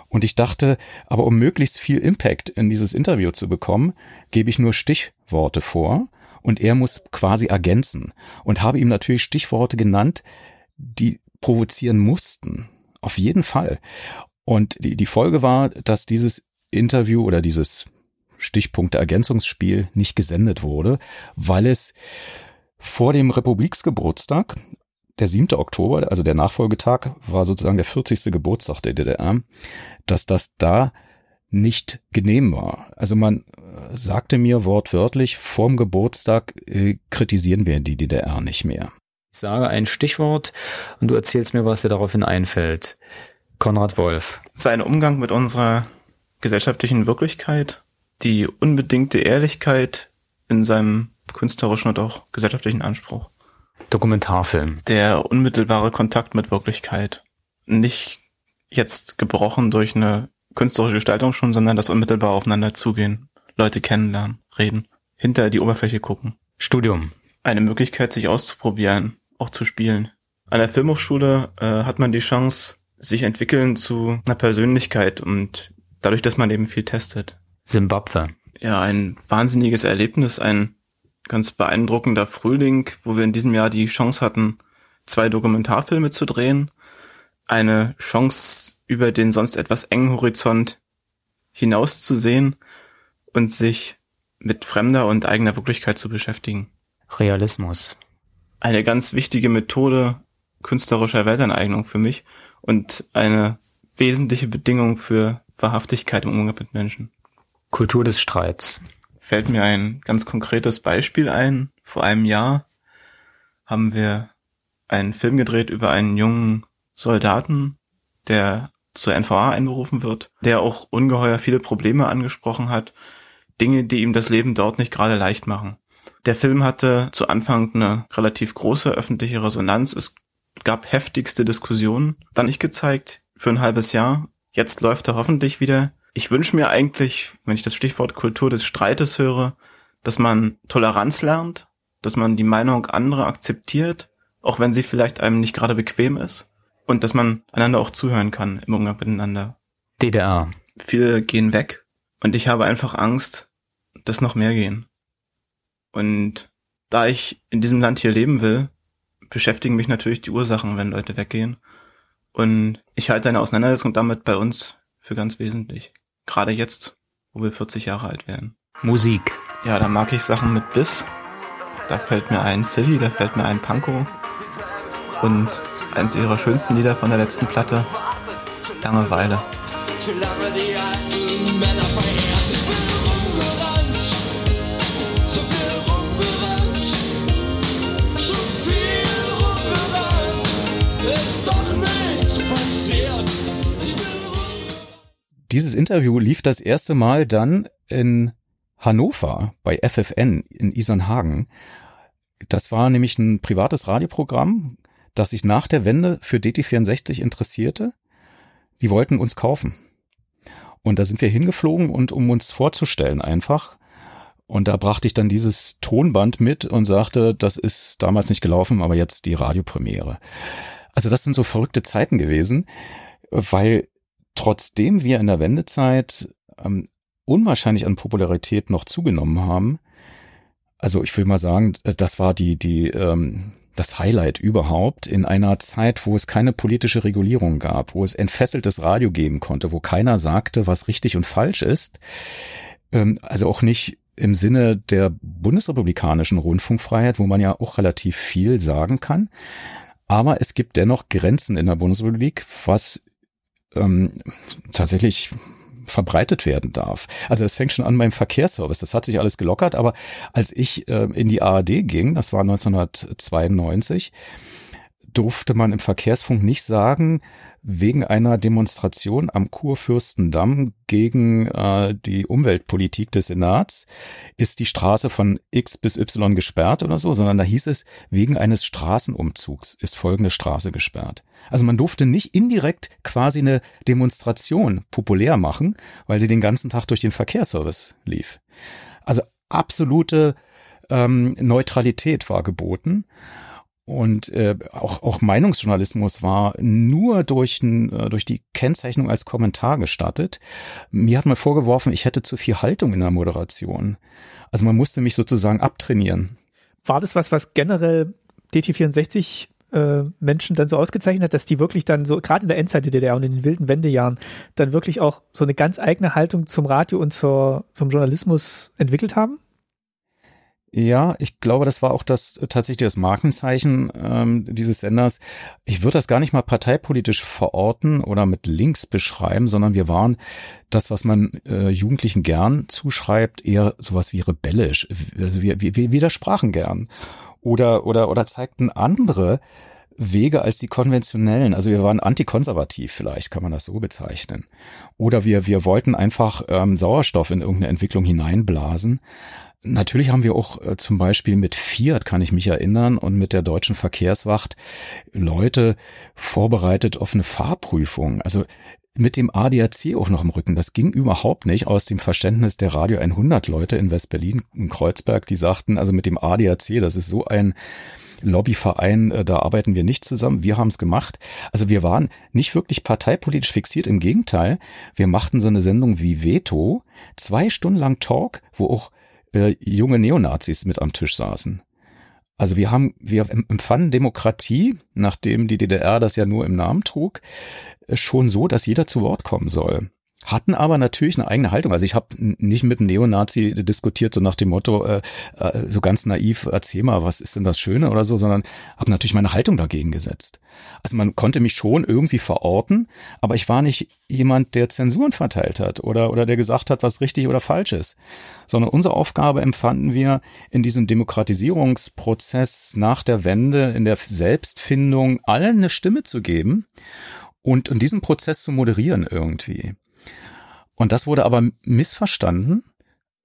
Und ich dachte, aber um möglichst viel Impact in dieses Interview zu bekommen, gebe ich nur Stichworte vor und er muss quasi ergänzen. Und habe ihm natürlich Stichworte genannt, die provozieren mussten. Auf jeden Fall. Und die, die Folge war, dass dieses Interview oder dieses Stichpunkte-Ergänzungsspiel nicht gesendet wurde, weil es vor dem Republiksgeburtstag, der 7. Oktober, also der Nachfolgetag, war sozusagen der 40. Geburtstag der DDR, dass das da nicht genehm war. Also man äh, sagte mir wortwörtlich, vorm Geburtstag äh, kritisieren wir die DDR nicht mehr. Ich sage ein Stichwort und du erzählst mir, was dir daraufhin einfällt. Konrad Wolf. Sein Umgang mit unserer gesellschaftlichen Wirklichkeit, die unbedingte Ehrlichkeit in seinem künstlerischen und auch gesellschaftlichen Anspruch. Dokumentarfilm. Der unmittelbare Kontakt mit Wirklichkeit. Nicht jetzt gebrochen durch eine künstlerische Gestaltung schon, sondern das unmittelbar aufeinander zugehen, Leute kennenlernen, reden, hinter die Oberfläche gucken. Studium. Eine Möglichkeit, sich auszuprobieren, auch zu spielen. An der Filmhochschule äh, hat man die Chance, sich entwickeln zu einer Persönlichkeit und dadurch, dass man eben viel testet. Simbabwe. Ja, ein wahnsinniges Erlebnis, ein ganz beeindruckender Frühling, wo wir in diesem Jahr die Chance hatten, zwei Dokumentarfilme zu drehen. Eine Chance, über den sonst etwas engen Horizont hinauszusehen und sich mit fremder und eigener Wirklichkeit zu beschäftigen. Realismus. Eine ganz wichtige Methode künstlerischer Weltaneignung für mich und eine wesentliche Bedingung für Wahrhaftigkeit im Umgang mit Menschen. Kultur des Streits. Fällt mir ein ganz konkretes Beispiel ein. Vor einem Jahr haben wir einen Film gedreht über einen jungen Soldaten, der zur NVA einberufen wird, der auch ungeheuer viele Probleme angesprochen hat, Dinge, die ihm das Leben dort nicht gerade leicht machen. Der Film hatte zu Anfang eine relativ große öffentliche Resonanz. Es gab heftigste Diskussionen. Dann nicht gezeigt für ein halbes Jahr. Jetzt läuft er hoffentlich wieder. Ich wünsche mir eigentlich, wenn ich das Stichwort Kultur des Streites höre, dass man Toleranz lernt, dass man die Meinung anderer akzeptiert, auch wenn sie vielleicht einem nicht gerade bequem ist. Und dass man einander auch zuhören kann im Umgang miteinander. DDR. Viele gehen weg und ich habe einfach Angst, dass noch mehr gehen. Und da ich in diesem Land hier leben will, beschäftigen mich natürlich die Ursachen, wenn Leute weggehen. Und ich halte eine Auseinandersetzung damit bei uns für ganz wesentlich. Gerade jetzt, wo wir 40 Jahre alt werden. Musik. Ja, da mag ich Sachen mit Biss. Da fällt mir ein Silly, da fällt mir ein Panko. Und eines ihrer schönsten Lieder von der letzten Platte, Langeweile. Dieses Interview lief das erste Mal dann in Hannover bei FFN in Isernhagen. Das war nämlich ein privates Radioprogramm, das sich nach der Wende für DT64 interessierte. Die wollten uns kaufen. Und da sind wir hingeflogen und um uns vorzustellen einfach. Und da brachte ich dann dieses Tonband mit und sagte, das ist damals nicht gelaufen, aber jetzt die Radiopremiere. Also das sind so verrückte Zeiten gewesen, weil trotzdem wir in der Wendezeit ähm, unwahrscheinlich an Popularität noch zugenommen haben. Also ich will mal sagen, das war die, die, ähm, das Highlight überhaupt in einer Zeit, wo es keine politische Regulierung gab, wo es entfesseltes Radio geben konnte, wo keiner sagte, was richtig und falsch ist. Ähm, also auch nicht im Sinne der bundesrepublikanischen Rundfunkfreiheit, wo man ja auch relativ viel sagen kann. Aber es gibt dennoch Grenzen in der Bundesrepublik, was ähm, tatsächlich verbreitet werden darf. Also es fängt schon an beim Verkehrsservice. Das hat sich alles gelockert, aber als ich äh, in die ARD ging, das war 1992, durfte man im Verkehrsfunk nicht sagen, wegen einer Demonstration am Kurfürstendamm gegen äh, die Umweltpolitik des Senats ist die Straße von X bis Y gesperrt oder so, sondern da hieß es, wegen eines Straßenumzugs ist folgende Straße gesperrt. Also man durfte nicht indirekt quasi eine Demonstration populär machen, weil sie den ganzen Tag durch den Verkehrsservice lief. Also absolute ähm, Neutralität war geboten. Und äh, auch, auch Meinungsjournalismus war nur durch, äh, durch die Kennzeichnung als Kommentar gestattet. Mir hat man vorgeworfen, ich hätte zu viel Haltung in der Moderation. Also man musste mich sozusagen abtrainieren. War das was, was generell DT64 äh, Menschen dann so ausgezeichnet hat, dass die wirklich dann so, gerade in der Endzeit der DDR und in den wilden Wendejahren, dann wirklich auch so eine ganz eigene Haltung zum Radio und zur, zum Journalismus entwickelt haben? Ja, ich glaube, das war auch das äh, tatsächlich das Markenzeichen ähm, dieses Senders. Ich würde das gar nicht mal parteipolitisch verorten oder mit Links beschreiben, sondern wir waren das, was man äh, Jugendlichen gern zuschreibt, eher sowas wie rebellisch. Also wir, wir, wir widersprachen gern oder oder oder zeigten andere Wege als die konventionellen. Also wir waren antikonservativ, vielleicht kann man das so bezeichnen. Oder wir, wir wollten einfach ähm, Sauerstoff in irgendeine Entwicklung hineinblasen. Natürlich haben wir auch äh, zum Beispiel mit Fiat, kann ich mich erinnern, und mit der deutschen Verkehrswacht Leute vorbereitet auf eine Fahrprüfung. Also mit dem ADAC auch noch im Rücken. Das ging überhaupt nicht aus dem Verständnis der Radio 100 Leute in West-Berlin, in Kreuzberg, die sagten, also mit dem ADAC, das ist so ein Lobbyverein, äh, da arbeiten wir nicht zusammen. Wir haben es gemacht. Also wir waren nicht wirklich parteipolitisch fixiert. Im Gegenteil, wir machten so eine Sendung wie Veto, zwei Stunden lang Talk, wo auch äh, junge Neonazis mit am Tisch saßen. Also wir haben, wir empfanden Demokratie, nachdem die DDR das ja nur im Namen trug, äh, schon so, dass jeder zu Wort kommen soll hatten aber natürlich eine eigene Haltung. Also ich habe nicht mit einem Neonazi diskutiert, so nach dem Motto, äh, äh, so ganz naiv, erzähl mal, was ist denn das Schöne oder so, sondern habe natürlich meine Haltung dagegen gesetzt. Also man konnte mich schon irgendwie verorten, aber ich war nicht jemand, der Zensuren verteilt hat oder, oder der gesagt hat, was richtig oder falsch ist, sondern unsere Aufgabe empfanden wir in diesem Demokratisierungsprozess nach der Wende, in der Selbstfindung, allen eine Stimme zu geben und, und diesen Prozess zu moderieren irgendwie. Und das wurde aber missverstanden.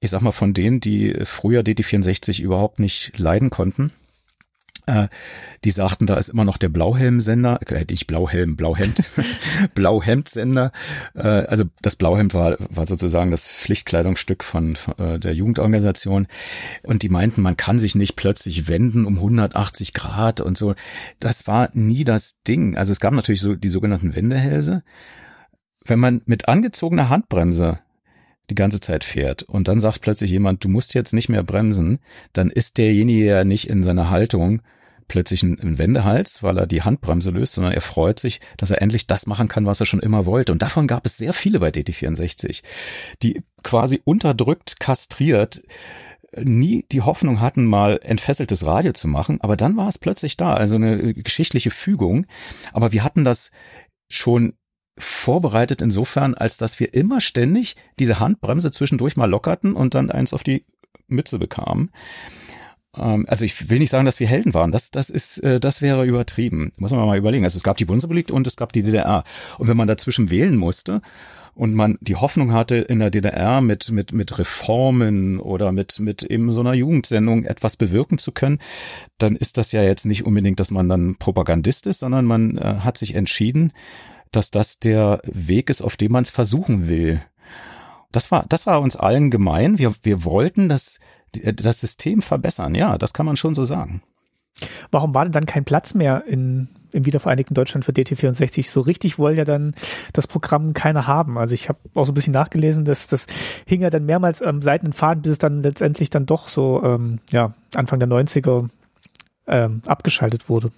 Ich sag mal von denen, die früher DT64 überhaupt nicht leiden konnten. Äh, die sagten, da ist immer noch der Blauhelm-Sender, äh, nicht Blauhelm, Blauhemd, Blauhemd-Sender. Äh, also das Blauhemd war, war sozusagen das Pflichtkleidungsstück von, von äh, der Jugendorganisation. Und die meinten, man kann sich nicht plötzlich wenden um 180 Grad und so. Das war nie das Ding. Also es gab natürlich so die sogenannten Wendehälse wenn man mit angezogener Handbremse die ganze Zeit fährt und dann sagt plötzlich jemand, du musst jetzt nicht mehr bremsen, dann ist derjenige ja nicht in seiner Haltung plötzlich ein Wendehals, weil er die Handbremse löst, sondern er freut sich, dass er endlich das machen kann, was er schon immer wollte. Und davon gab es sehr viele bei DT64, die quasi unterdrückt, kastriert, nie die Hoffnung hatten, mal entfesseltes Radio zu machen, aber dann war es plötzlich da, also eine geschichtliche Fügung. Aber wir hatten das schon vorbereitet insofern, als dass wir immer ständig diese Handbremse zwischendurch mal lockerten und dann eins auf die Mütze bekamen. Ähm, also ich will nicht sagen, dass wir Helden waren. Das, das ist, äh, das wäre übertrieben. Muss man mal überlegen. Also es gab die Bundesrepublik und es gab die DDR. Und wenn man dazwischen wählen musste und man die Hoffnung hatte, in der DDR mit, mit, mit Reformen oder mit, mit eben so einer Jugendsendung etwas bewirken zu können, dann ist das ja jetzt nicht unbedingt, dass man dann Propagandist ist, sondern man äh, hat sich entschieden, dass das der Weg ist, auf dem man es versuchen will. Das war, das war uns allen gemein. Wir, wir wollten das, das System verbessern. Ja, das kann man schon so sagen. Warum war denn dann kein Platz mehr in, im wiedervereinigten Deutschland für DT64? So richtig wollen ja dann das Programm keiner haben. Also ich habe auch so ein bisschen nachgelesen, dass das hing ja dann mehrmals am seidenen Faden, bis es dann letztendlich dann doch so ähm, ja, Anfang der 90er ähm, abgeschaltet wurde.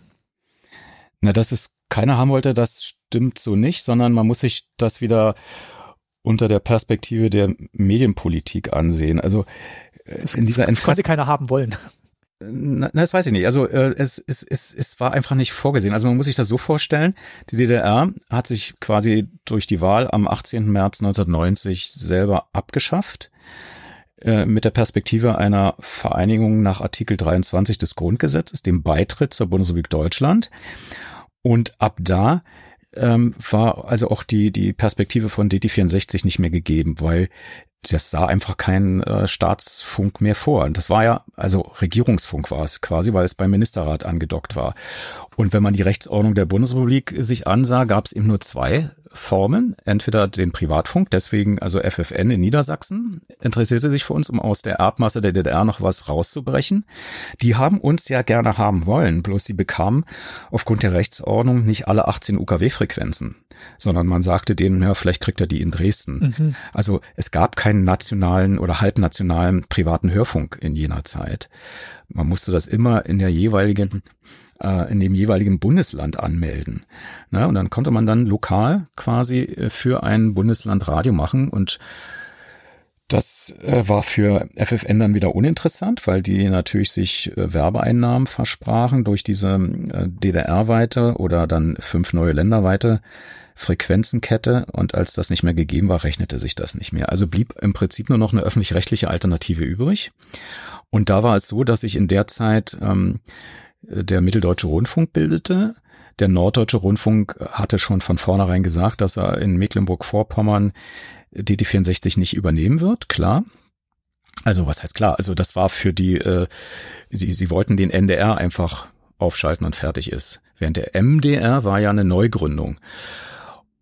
Na, dass es keiner haben wollte, das stimmt so nicht, sondern man muss sich das wieder unter der Perspektive der Medienpolitik ansehen. Also es, in dieser es quasi keiner haben wollen. Na, das weiß ich nicht. Also äh, es, es, es, es war einfach nicht vorgesehen. Also man muss sich das so vorstellen, die DDR hat sich quasi durch die Wahl am 18. März 1990 selber abgeschafft äh, mit der Perspektive einer Vereinigung nach Artikel 23 des Grundgesetzes, dem Beitritt zur Bundesrepublik Deutschland. Und ab da ähm, war also auch die, die Perspektive von DT64 nicht mehr gegeben, weil das sah einfach kein äh, Staatsfunk mehr vor. Und das war ja, also Regierungsfunk war es quasi, weil es beim Ministerrat angedockt war. Und wenn man die Rechtsordnung der Bundesrepublik sich ansah, gab es eben nur zwei Formen. Entweder den Privatfunk, deswegen also FFN in Niedersachsen, interessierte sich für uns, um aus der Erbmasse der DDR noch was rauszubrechen. Die haben uns ja gerne haben wollen, bloß sie bekamen aufgrund der Rechtsordnung nicht alle 18 UKW-Frequenzen, sondern man sagte denen, ja, vielleicht kriegt er die in Dresden. Mhm. Also es gab keinen nationalen oder halbnationalen privaten Hörfunk in jener Zeit. Man musste das immer in der jeweiligen äh, in dem jeweiligen Bundesland anmelden. Na, und dann konnte man dann lokal quasi äh, für ein Bundesland Radio machen und das äh, war für FFN dann wieder uninteressant, weil die natürlich sich Werbeeinnahmen versprachen durch diese DDR-weite oder dann fünf neue Länderweite Frequenzenkette und als das nicht mehr gegeben war, rechnete sich das nicht mehr. Also blieb im Prinzip nur noch eine öffentlich-rechtliche Alternative übrig. Und da war es so, dass ich in der Zeit ähm, der Mitteldeutsche Rundfunk bildete. Der Norddeutsche Rundfunk hatte schon von vornherein gesagt, dass er in Mecklenburg-Vorpommern DT64 nicht übernehmen wird, klar. Also was heißt klar? Also das war für die, äh, die, sie wollten den NDR einfach aufschalten und fertig ist. Während der MDR war ja eine Neugründung.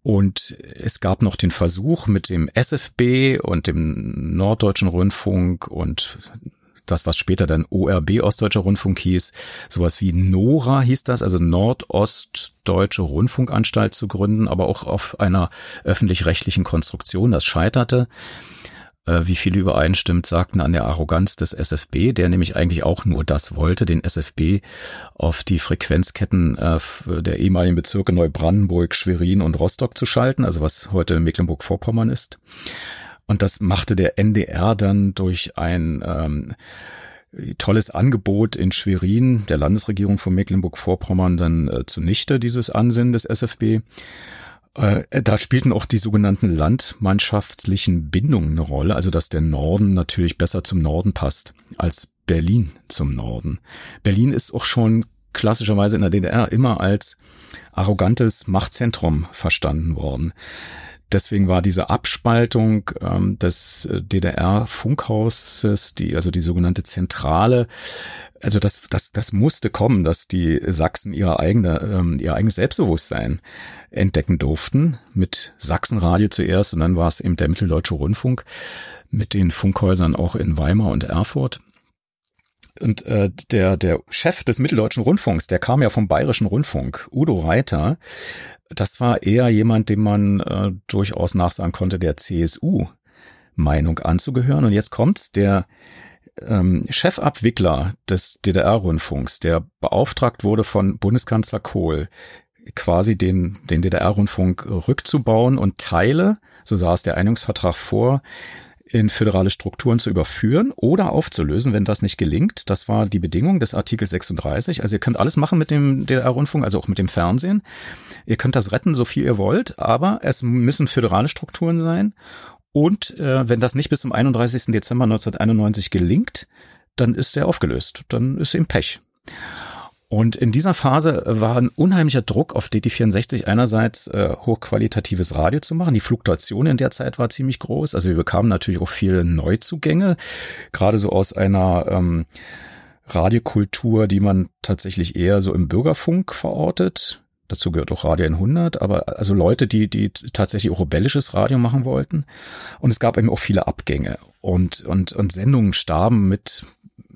Und es gab noch den Versuch mit dem SFB und dem Norddeutschen Rundfunk und das, was später dann ORB Ostdeutscher Rundfunk hieß, sowas wie NORA hieß das, also Nordostdeutsche Rundfunkanstalt zu gründen, aber auch auf einer öffentlich-rechtlichen Konstruktion. Das scheiterte äh, wie viele übereinstimmt, sagten an der Arroganz des SFB, der nämlich eigentlich auch nur das wollte, den SFB auf die Frequenzketten äh, der ehemaligen Bezirke Neubrandenburg, Schwerin und Rostock zu schalten, also was heute Mecklenburg-Vorpommern ist. Und das machte der NDR dann durch ein ähm, tolles Angebot in Schwerin der Landesregierung von Mecklenburg-Vorpommern dann äh, zunichte, dieses Ansinnen des SFB. Äh, da spielten auch die sogenannten landmannschaftlichen Bindungen eine Rolle, also dass der Norden natürlich besser zum Norden passt als Berlin zum Norden. Berlin ist auch schon klassischerweise in der DDR immer als arrogantes Machtzentrum verstanden worden. Deswegen war diese Abspaltung ähm, des äh, DDR-Funkhauses, die also die sogenannte Zentrale, also das, das, das musste kommen, dass die Sachsen ihre eigene, ähm, ihr eigenes Selbstbewusstsein entdecken durften. Mit Sachsenradio zuerst und dann war es eben der Mitteldeutsche Rundfunk mit den Funkhäusern auch in Weimar und Erfurt. Und äh, der, der Chef des Mitteldeutschen Rundfunks, der kam ja vom Bayerischen Rundfunk, Udo Reiter, das war eher jemand, dem man äh, durchaus nachsagen konnte, der CSU-Meinung anzugehören. Und jetzt kommt der ähm, Chefabwickler des DDR-Rundfunks, der beauftragt wurde von Bundeskanzler Kohl, quasi den, den DDR-Rundfunk rückzubauen und Teile, so sah es der Einigungsvertrag vor, in föderale Strukturen zu überführen oder aufzulösen, wenn das nicht gelingt. Das war die Bedingung des Artikel 36. Also ihr könnt alles machen mit dem DDR-Rundfunk, also auch mit dem Fernsehen. Ihr könnt das retten, so viel ihr wollt, aber es müssen föderale Strukturen sein. Und äh, wenn das nicht bis zum 31. Dezember 1991 gelingt, dann ist er aufgelöst. Dann ist ihm Pech. Und in dieser Phase war ein unheimlicher Druck auf DT64 einerseits äh, hochqualitatives Radio zu machen. Die Fluktuation in der Zeit war ziemlich groß. Also wir bekamen natürlich auch viele Neuzugänge, gerade so aus einer ähm, Radiokultur, die man tatsächlich eher so im Bürgerfunk verortet. Dazu gehört auch Radio 100, aber also Leute, die, die tatsächlich auch rebellisches Radio machen wollten. Und es gab eben auch viele Abgänge und, und, und Sendungen starben mit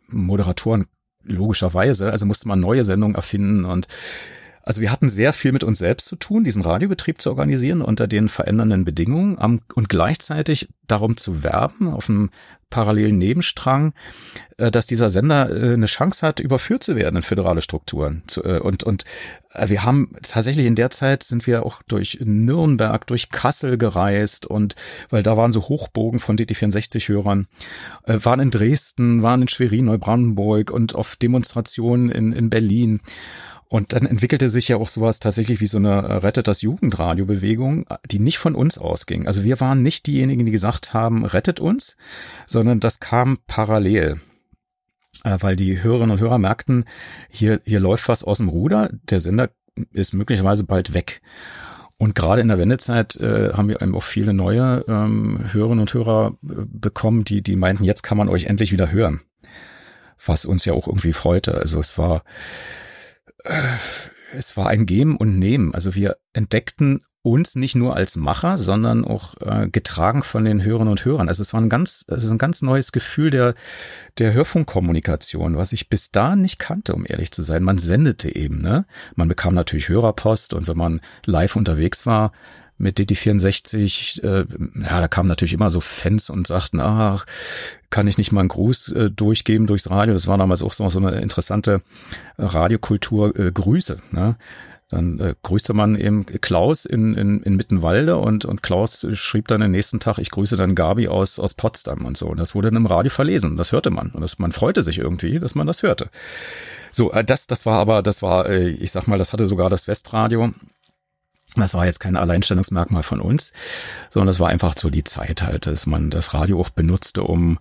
Moderatoren logischerweise. Also musste man neue Sendungen erfinden und also wir hatten sehr viel mit uns selbst zu tun, diesen Radiobetrieb zu organisieren unter den verändernden Bedingungen und gleichzeitig darum zu werben auf einem parallelen Nebenstrang, äh, dass dieser Sender äh, eine Chance hat, überführt zu werden in föderale Strukturen. Äh, und, und wir haben tatsächlich in der Zeit sind wir auch durch Nürnberg, durch Kassel gereist und weil da waren so Hochbogen von DT64-Hörern, waren in Dresden, waren in Schwerin, Neubrandenburg und auf Demonstrationen in, in Berlin. Und dann entwickelte sich ja auch sowas tatsächlich wie so eine Rettet das Jugendradio-Bewegung, die nicht von uns ausging. Also wir waren nicht diejenigen, die gesagt haben, rettet uns, sondern das kam parallel äh, weil die Hörerinnen und Hörer merkten, hier, hier läuft was aus dem Ruder, der Sender ist möglicherweise bald weg. Und gerade in der Wendezeit äh, haben wir eben auch viele neue ähm, Hörerinnen und Hörer äh, bekommen, die, die meinten, jetzt kann man euch endlich wieder hören. Was uns ja auch irgendwie freute. Also es war, es war ein Geben und Nehmen. Also wir entdeckten uns nicht nur als Macher, sondern auch äh, getragen von den Hörern und Hörern. Also es war ein ganz, also ein ganz neues Gefühl der, der Hörfunkkommunikation, was ich bis da nicht kannte, um ehrlich zu sein. Man sendete eben, ne? Man bekam natürlich Hörerpost und wenn man live unterwegs war, mit DT64, äh, ja, da kamen natürlich immer so Fans und sagten, ach, kann ich nicht mal einen Gruß äh, durchgeben durchs Radio. Das war damals auch so, so eine interessante Radiokultur, äh, Grüße. Ne? Dann äh, grüßte man eben Klaus in, in, in Mittenwalde und, und Klaus schrieb dann den nächsten Tag, ich grüße dann Gabi aus, aus Potsdam und so. Und das wurde dann im Radio verlesen. Das hörte man. Und das, man freute sich irgendwie, dass man das hörte. So, äh, das, das war aber, das war, äh, ich sag mal, das hatte sogar das Westradio das war jetzt kein Alleinstellungsmerkmal von uns, sondern das war einfach so die Zeit halt, dass man das Radio auch benutzte, um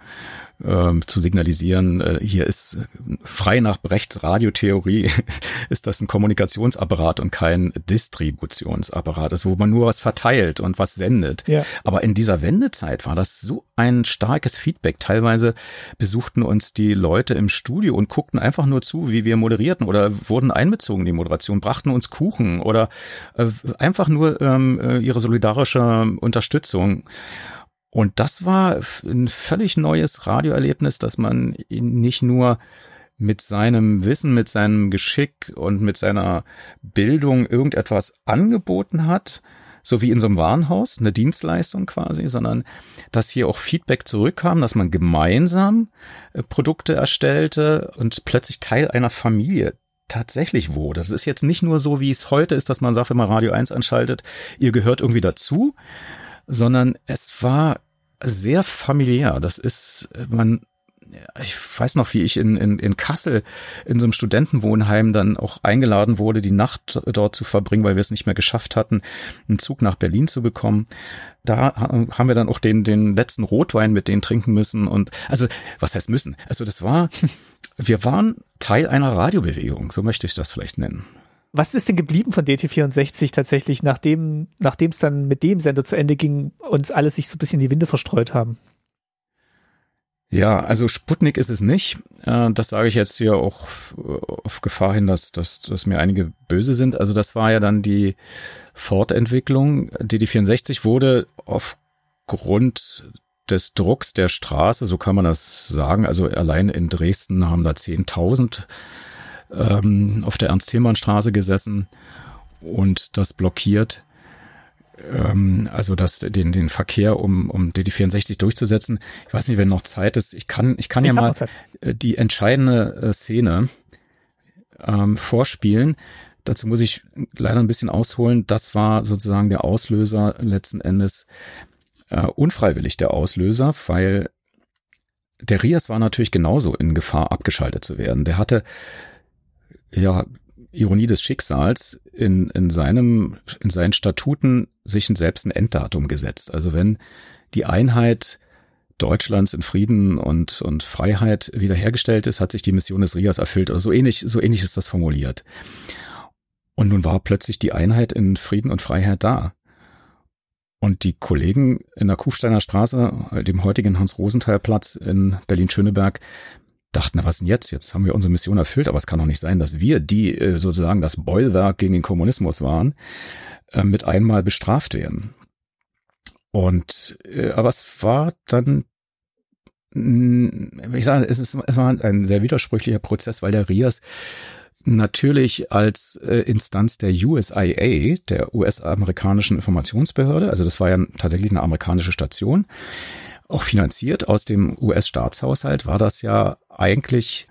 ähm, zu signalisieren, äh, hier ist frei nach Brechts Radiotheorie, ist das ein Kommunikationsapparat und kein Distributionsapparat, das wo man nur was verteilt und was sendet. Ja. Aber in dieser Wendezeit war das so ein starkes Feedback. Teilweise besuchten uns die Leute im Studio und guckten einfach nur zu, wie wir moderierten oder wurden einbezogen in die Moderation, brachten uns Kuchen oder äh, einfach nur ähm, äh, ihre solidarische Unterstützung. Und das war ein völlig neues Radioerlebnis, dass man nicht nur mit seinem Wissen, mit seinem Geschick und mit seiner Bildung irgendetwas angeboten hat, so wie in so einem Warenhaus, eine Dienstleistung quasi, sondern dass hier auch Feedback zurückkam, dass man gemeinsam äh, Produkte erstellte und plötzlich Teil einer Familie tatsächlich wurde. Das ist jetzt nicht nur so, wie es heute ist, dass man sagt, wenn man Radio 1 anschaltet, ihr gehört irgendwie dazu, sondern es war sehr familiär. Das ist, man, ich weiß noch, wie ich in, in, in Kassel in so einem Studentenwohnheim dann auch eingeladen wurde, die Nacht dort zu verbringen, weil wir es nicht mehr geschafft hatten, einen Zug nach Berlin zu bekommen. Da haben wir dann auch den, den letzten Rotwein mit denen trinken müssen und, also, was heißt müssen? Also, das war, wir waren Teil einer Radiobewegung, so möchte ich das vielleicht nennen. Was ist denn geblieben von DT64 tatsächlich, nachdem es dann mit dem Sender zu Ende ging, uns alles sich so ein bisschen die Winde verstreut haben? Ja, also Sputnik ist es nicht. Äh, das sage ich jetzt hier auch auf Gefahr hin, dass, dass, dass mir einige böse sind. Also das war ja dann die Fortentwicklung. DT64 wurde aufgrund des Drucks der Straße, so kann man das sagen, also allein in Dresden haben da 10.000 ähm, auf der Ernst-Thälmann-Straße gesessen und das blockiert, ähm, also das, den, den Verkehr um, um DD64 durchzusetzen. Ich weiß nicht, wenn noch Zeit ist. Ich kann, ich kann ich ja mal äh, die entscheidende äh, Szene ähm, vorspielen. Dazu muss ich leider ein bisschen ausholen. Das war sozusagen der Auslöser letzten Endes, äh, unfreiwillig der Auslöser, weil der Rias war natürlich genauso in Gefahr, abgeschaltet zu werden. Der hatte ja, Ironie des Schicksals, in, in seinem, in seinen Statuten sich selbst ein Enddatum gesetzt. Also wenn die Einheit Deutschlands in Frieden und, und Freiheit wiederhergestellt ist, hat sich die Mission des Rias erfüllt. Oder so ähnlich, so ähnlich ist das formuliert. Und nun war plötzlich die Einheit in Frieden und Freiheit da. Und die Kollegen in der Kufsteiner Straße, dem heutigen Hans-Rosenthal-Platz in Berlin-Schöneberg, dachten, na was denn jetzt? Jetzt haben wir unsere Mission erfüllt, aber es kann doch nicht sein, dass wir, die äh, sozusagen das Bollwerk gegen den Kommunismus waren, äh, mit einmal bestraft werden. Und äh, aber es war dann ich sage, es, ist, es war ein sehr widersprüchlicher Prozess, weil der RIAS natürlich als äh, Instanz der USIA, der US-amerikanischen Informationsbehörde, also das war ja tatsächlich eine amerikanische Station, auch finanziert aus dem US-Staatshaushalt, war das ja eigentlich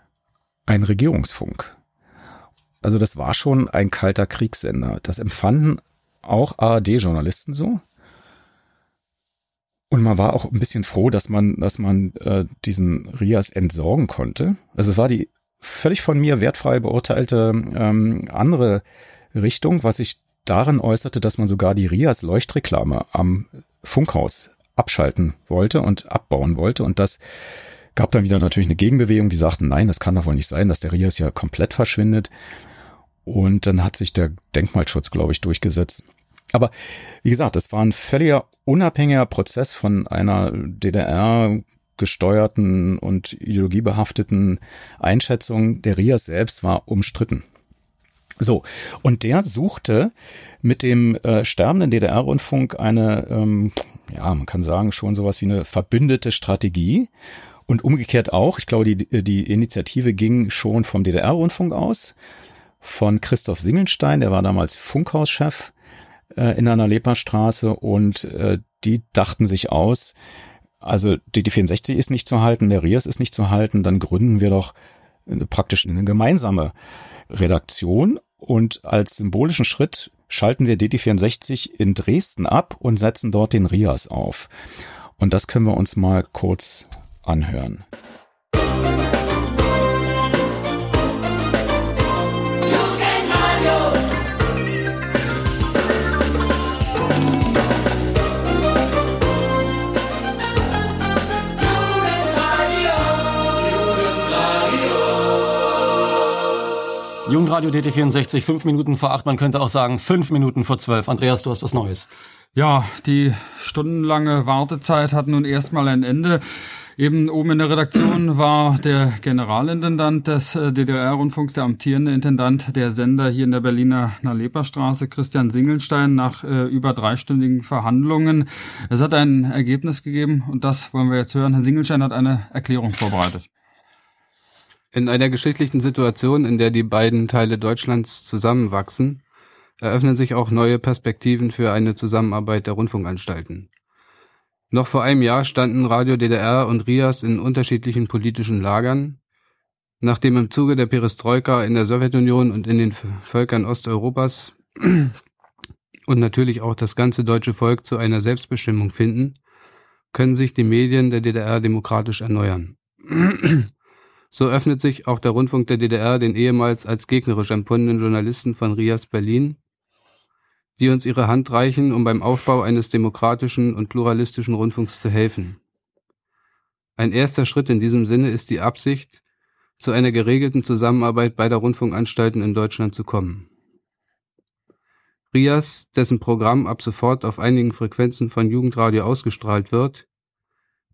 ein Regierungsfunk. Also das war schon ein kalter Kriegssender. Das empfanden auch ARD-Journalisten so. Und man war auch ein bisschen froh, dass man, dass man äh, diesen Rias entsorgen konnte. Also es war die völlig von mir wertfrei beurteilte ähm, andere Richtung, was sich darin äußerte, dass man sogar die Rias Leuchtreklame am Funkhaus abschalten wollte und abbauen wollte. Und das gab dann wieder natürlich eine Gegenbewegung, die sagten, nein, das kann doch wohl nicht sein, dass der Rias ja komplett verschwindet. Und dann hat sich der Denkmalschutz, glaube ich, durchgesetzt. Aber wie gesagt, es war ein völliger unabhängiger Prozess von einer DDR gesteuerten und ideologiebehafteten Einschätzung. Der Rias selbst war umstritten. So, und der suchte mit dem äh, sterbenden DDR-Rundfunk eine, ähm, ja, man kann sagen, schon sowas wie eine verbündete Strategie. Und umgekehrt auch, ich glaube, die, die Initiative ging schon vom DDR-Rundfunk aus von Christoph Singelstein, der war damals Funkhauschef äh, in einer Leperstraße. Und äh, die dachten sich aus, also DD64 ist nicht zu halten, der RIAS ist nicht zu halten, dann gründen wir doch äh, praktisch eine gemeinsame Redaktion. Und als symbolischen Schritt schalten wir DD64 in Dresden ab und setzen dort den RIAS auf. Und das können wir uns mal kurz anhören. Jugendradio DT64, fünf Minuten vor acht, man könnte auch sagen fünf Minuten vor zwölf. Andreas, du hast was Neues. Ja, die stundenlange Wartezeit hat nun erstmal ein Ende. Eben oben in der Redaktion war der Generalintendant des äh, DDR-Rundfunks, der amtierende Intendant der Sender hier in der Berliner Naleperstraße, Christian Singelstein, nach äh, über dreistündigen Verhandlungen. Es hat ein Ergebnis gegeben und das wollen wir jetzt hören. Herr Singelstein hat eine Erklärung vorbereitet. In einer geschichtlichen Situation, in der die beiden Teile Deutschlands zusammenwachsen, eröffnen sich auch neue Perspektiven für eine Zusammenarbeit der Rundfunkanstalten. Noch vor einem Jahr standen Radio DDR und RIAS in unterschiedlichen politischen Lagern. Nachdem im Zuge der Perestroika in der Sowjetunion und in den Völkern Osteuropas und natürlich auch das ganze deutsche Volk zu einer Selbstbestimmung finden, können sich die Medien der DDR demokratisch erneuern. So öffnet sich auch der Rundfunk der DDR den ehemals als gegnerisch empfundenen Journalisten von Rias Berlin, die uns ihre Hand reichen, um beim Aufbau eines demokratischen und pluralistischen Rundfunks zu helfen. Ein erster Schritt in diesem Sinne ist die Absicht, zu einer geregelten Zusammenarbeit beider Rundfunkanstalten in Deutschland zu kommen. Rias, dessen Programm ab sofort auf einigen Frequenzen von Jugendradio ausgestrahlt wird,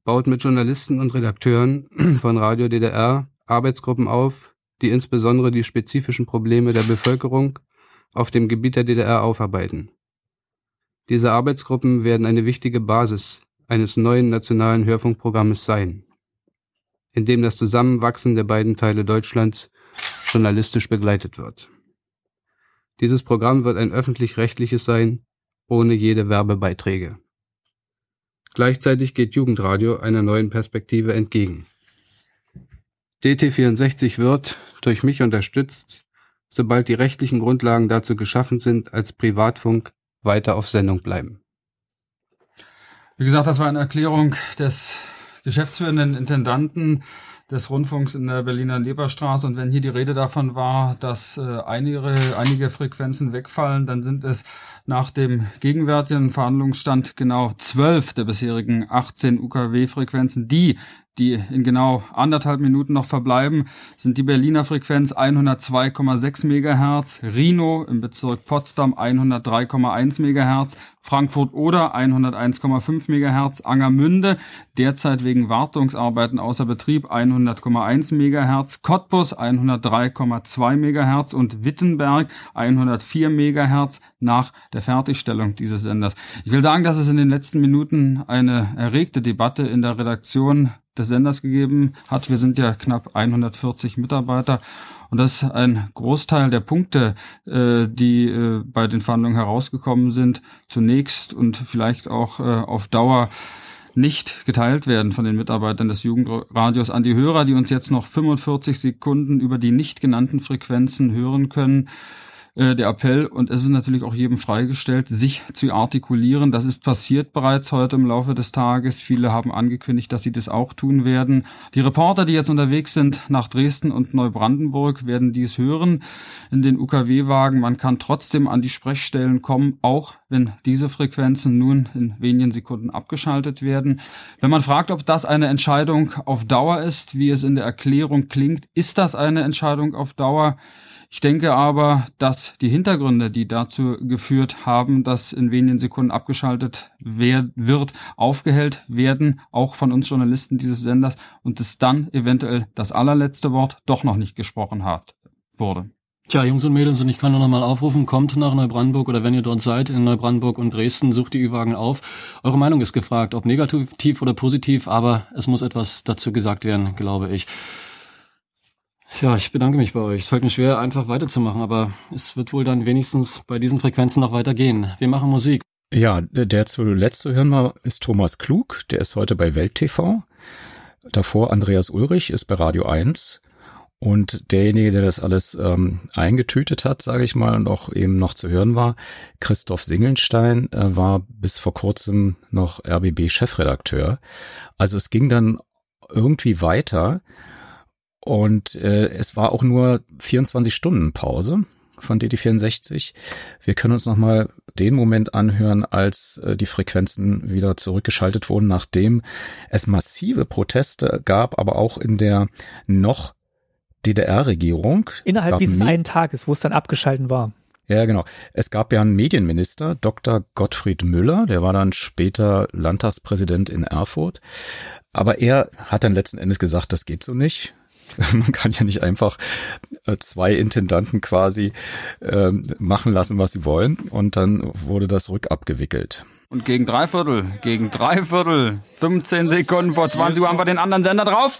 baut mit Journalisten und Redakteuren von Radio DDR Arbeitsgruppen auf, die insbesondere die spezifischen Probleme der Bevölkerung auf dem Gebiet der DDR aufarbeiten. Diese Arbeitsgruppen werden eine wichtige Basis eines neuen nationalen Hörfunkprogrammes sein, in dem das Zusammenwachsen der beiden Teile Deutschlands journalistisch begleitet wird. Dieses Programm wird ein öffentlich-rechtliches sein, ohne jede Werbebeiträge. Gleichzeitig geht Jugendradio einer neuen Perspektive entgegen. DT64 wird, durch mich unterstützt, sobald die rechtlichen Grundlagen dazu geschaffen sind, als Privatfunk weiter auf Sendung bleiben. Wie gesagt, das war eine Erklärung des geschäftsführenden Intendanten des Rundfunks in der Berliner Leberstraße. Und wenn hier die Rede davon war, dass äh, einige, einige Frequenzen wegfallen, dann sind es nach dem gegenwärtigen Verhandlungsstand genau zwölf der bisherigen 18 UKW-Frequenzen, die die in genau anderthalb Minuten noch verbleiben, sind die Berliner Frequenz 102,6 MHz, Rhino im Bezirk Potsdam 103,1 MHz, Frankfurt oder 101,5 MHz, Angermünde derzeit wegen Wartungsarbeiten außer Betrieb 100,1 MHz, Cottbus 103,2 MHz und Wittenberg 104 MHz nach der Fertigstellung dieses Senders. Ich will sagen, dass es in den letzten Minuten eine erregte Debatte in der Redaktion des Senders gegeben hat. Wir sind ja knapp 140 Mitarbeiter. Und das ist ein Großteil der Punkte, äh, die äh, bei den Verhandlungen herausgekommen sind, zunächst und vielleicht auch äh, auf Dauer nicht geteilt werden von den Mitarbeitern des Jugendradios an die Hörer, die uns jetzt noch 45 Sekunden über die nicht genannten Frequenzen hören können. Äh, der Appell und es ist natürlich auch jedem freigestellt, sich zu artikulieren. Das ist passiert bereits heute im Laufe des Tages. Viele haben angekündigt, dass sie das auch tun werden. Die Reporter, die jetzt unterwegs sind nach Dresden und Neubrandenburg, werden dies hören in den UKW-Wagen. Man kann trotzdem an die Sprechstellen kommen, auch wenn diese Frequenzen nun in wenigen Sekunden abgeschaltet werden. Wenn man fragt, ob das eine Entscheidung auf Dauer ist, wie es in der Erklärung klingt, ist das eine Entscheidung auf Dauer? Ich denke aber, dass die Hintergründe, die dazu geführt haben, dass in wenigen Sekunden abgeschaltet wird, aufgehellt werden, auch von uns Journalisten dieses Senders, und es dann eventuell das allerletzte Wort doch noch nicht gesprochen hat, wurde. Tja, Jungs und Mädels, und ich kann nur noch mal aufrufen, kommt nach Neubrandenburg oder wenn ihr dort seid, in Neubrandenburg und Dresden, sucht die Ü-Wagen auf. Eure Meinung ist gefragt, ob negativ oder positiv, aber es muss etwas dazu gesagt werden, glaube ich. Ja, ich bedanke mich bei euch. Es fällt mir schwer, einfach weiterzumachen, aber es wird wohl dann wenigstens bei diesen Frequenzen noch weitergehen. Wir machen Musik. Ja, der zuletzt zu hören war, ist Thomas Klug. Der ist heute bei Welt TV. Davor Andreas Ulrich ist bei Radio 1. Und derjenige, der das alles ähm, eingetütet hat, sage ich mal, und auch eben noch zu hören war, Christoph Singelstein, äh, war bis vor kurzem noch RBB-Chefredakteur. Also es ging dann irgendwie weiter. Und äh, es war auch nur 24 Stunden Pause von DT64. Wir können uns nochmal den Moment anhören, als äh, die Frequenzen wieder zurückgeschaltet wurden, nachdem es massive Proteste gab, aber auch in der noch DDR-Regierung. Innerhalb dieses einen Tages, wo es dann abgeschalten war. Ja, genau. Es gab ja einen Medienminister, Dr. Gottfried Müller, der war dann später Landtagspräsident in Erfurt. Aber er hat dann letzten Endes gesagt, das geht so nicht. Man kann ja nicht einfach äh, zwei Intendanten quasi äh, machen lassen, was sie wollen. Und dann wurde das rückabgewickelt. Und gegen drei Viertel, gegen drei Viertel, 15 Sekunden vor 20 Uhr haben wir den anderen Sender drauf.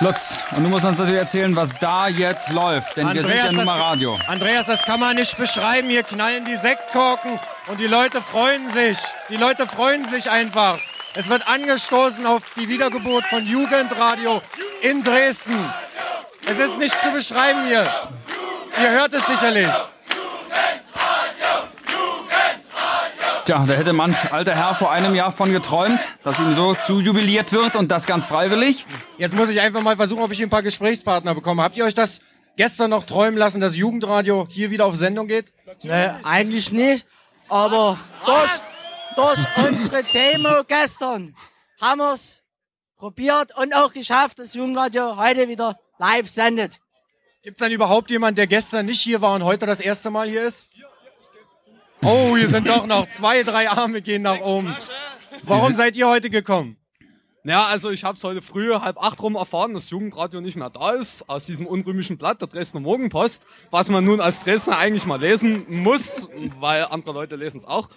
Lutz, und du musst uns natürlich erzählen, was da jetzt läuft, denn Andreas, wir sind ja nun mal Radio. Andreas, das kann man nicht beschreiben. Hier knallen die Sektkorken und die Leute freuen sich. Die Leute freuen sich einfach. Es wird angestoßen auf die Wiedergeburt von Jugendradio in Dresden. Es ist nicht zu beschreiben hier. Ihr hört es sicherlich. Tja, da hätte manch alter Herr vor einem Jahr von geträumt, dass ihm so zu jubiliert wird und das ganz freiwillig. Jetzt muss ich einfach mal versuchen, ob ich ein paar Gesprächspartner bekomme. Habt ihr euch das gestern noch träumen lassen, dass Jugendradio hier wieder auf Sendung geht? Nee, eigentlich nicht. Aber durch, durch unsere Demo gestern haben wir es probiert und auch geschafft, dass Jugendradio heute wieder live sendet. Gibt es dann überhaupt jemand, der gestern nicht hier war und heute das erste Mal hier ist? Oh, hier sind doch noch zwei, drei Arme gehen nach oben. Warum seid ihr heute gekommen? Naja, also ich habe es heute früh halb acht rum erfahren, dass Jugendradio nicht mehr da ist, aus diesem unrühmlichen Blatt der Dresdner Morgenpost, was man nun als Dresdner eigentlich mal lesen muss, weil andere Leute lesen es auch.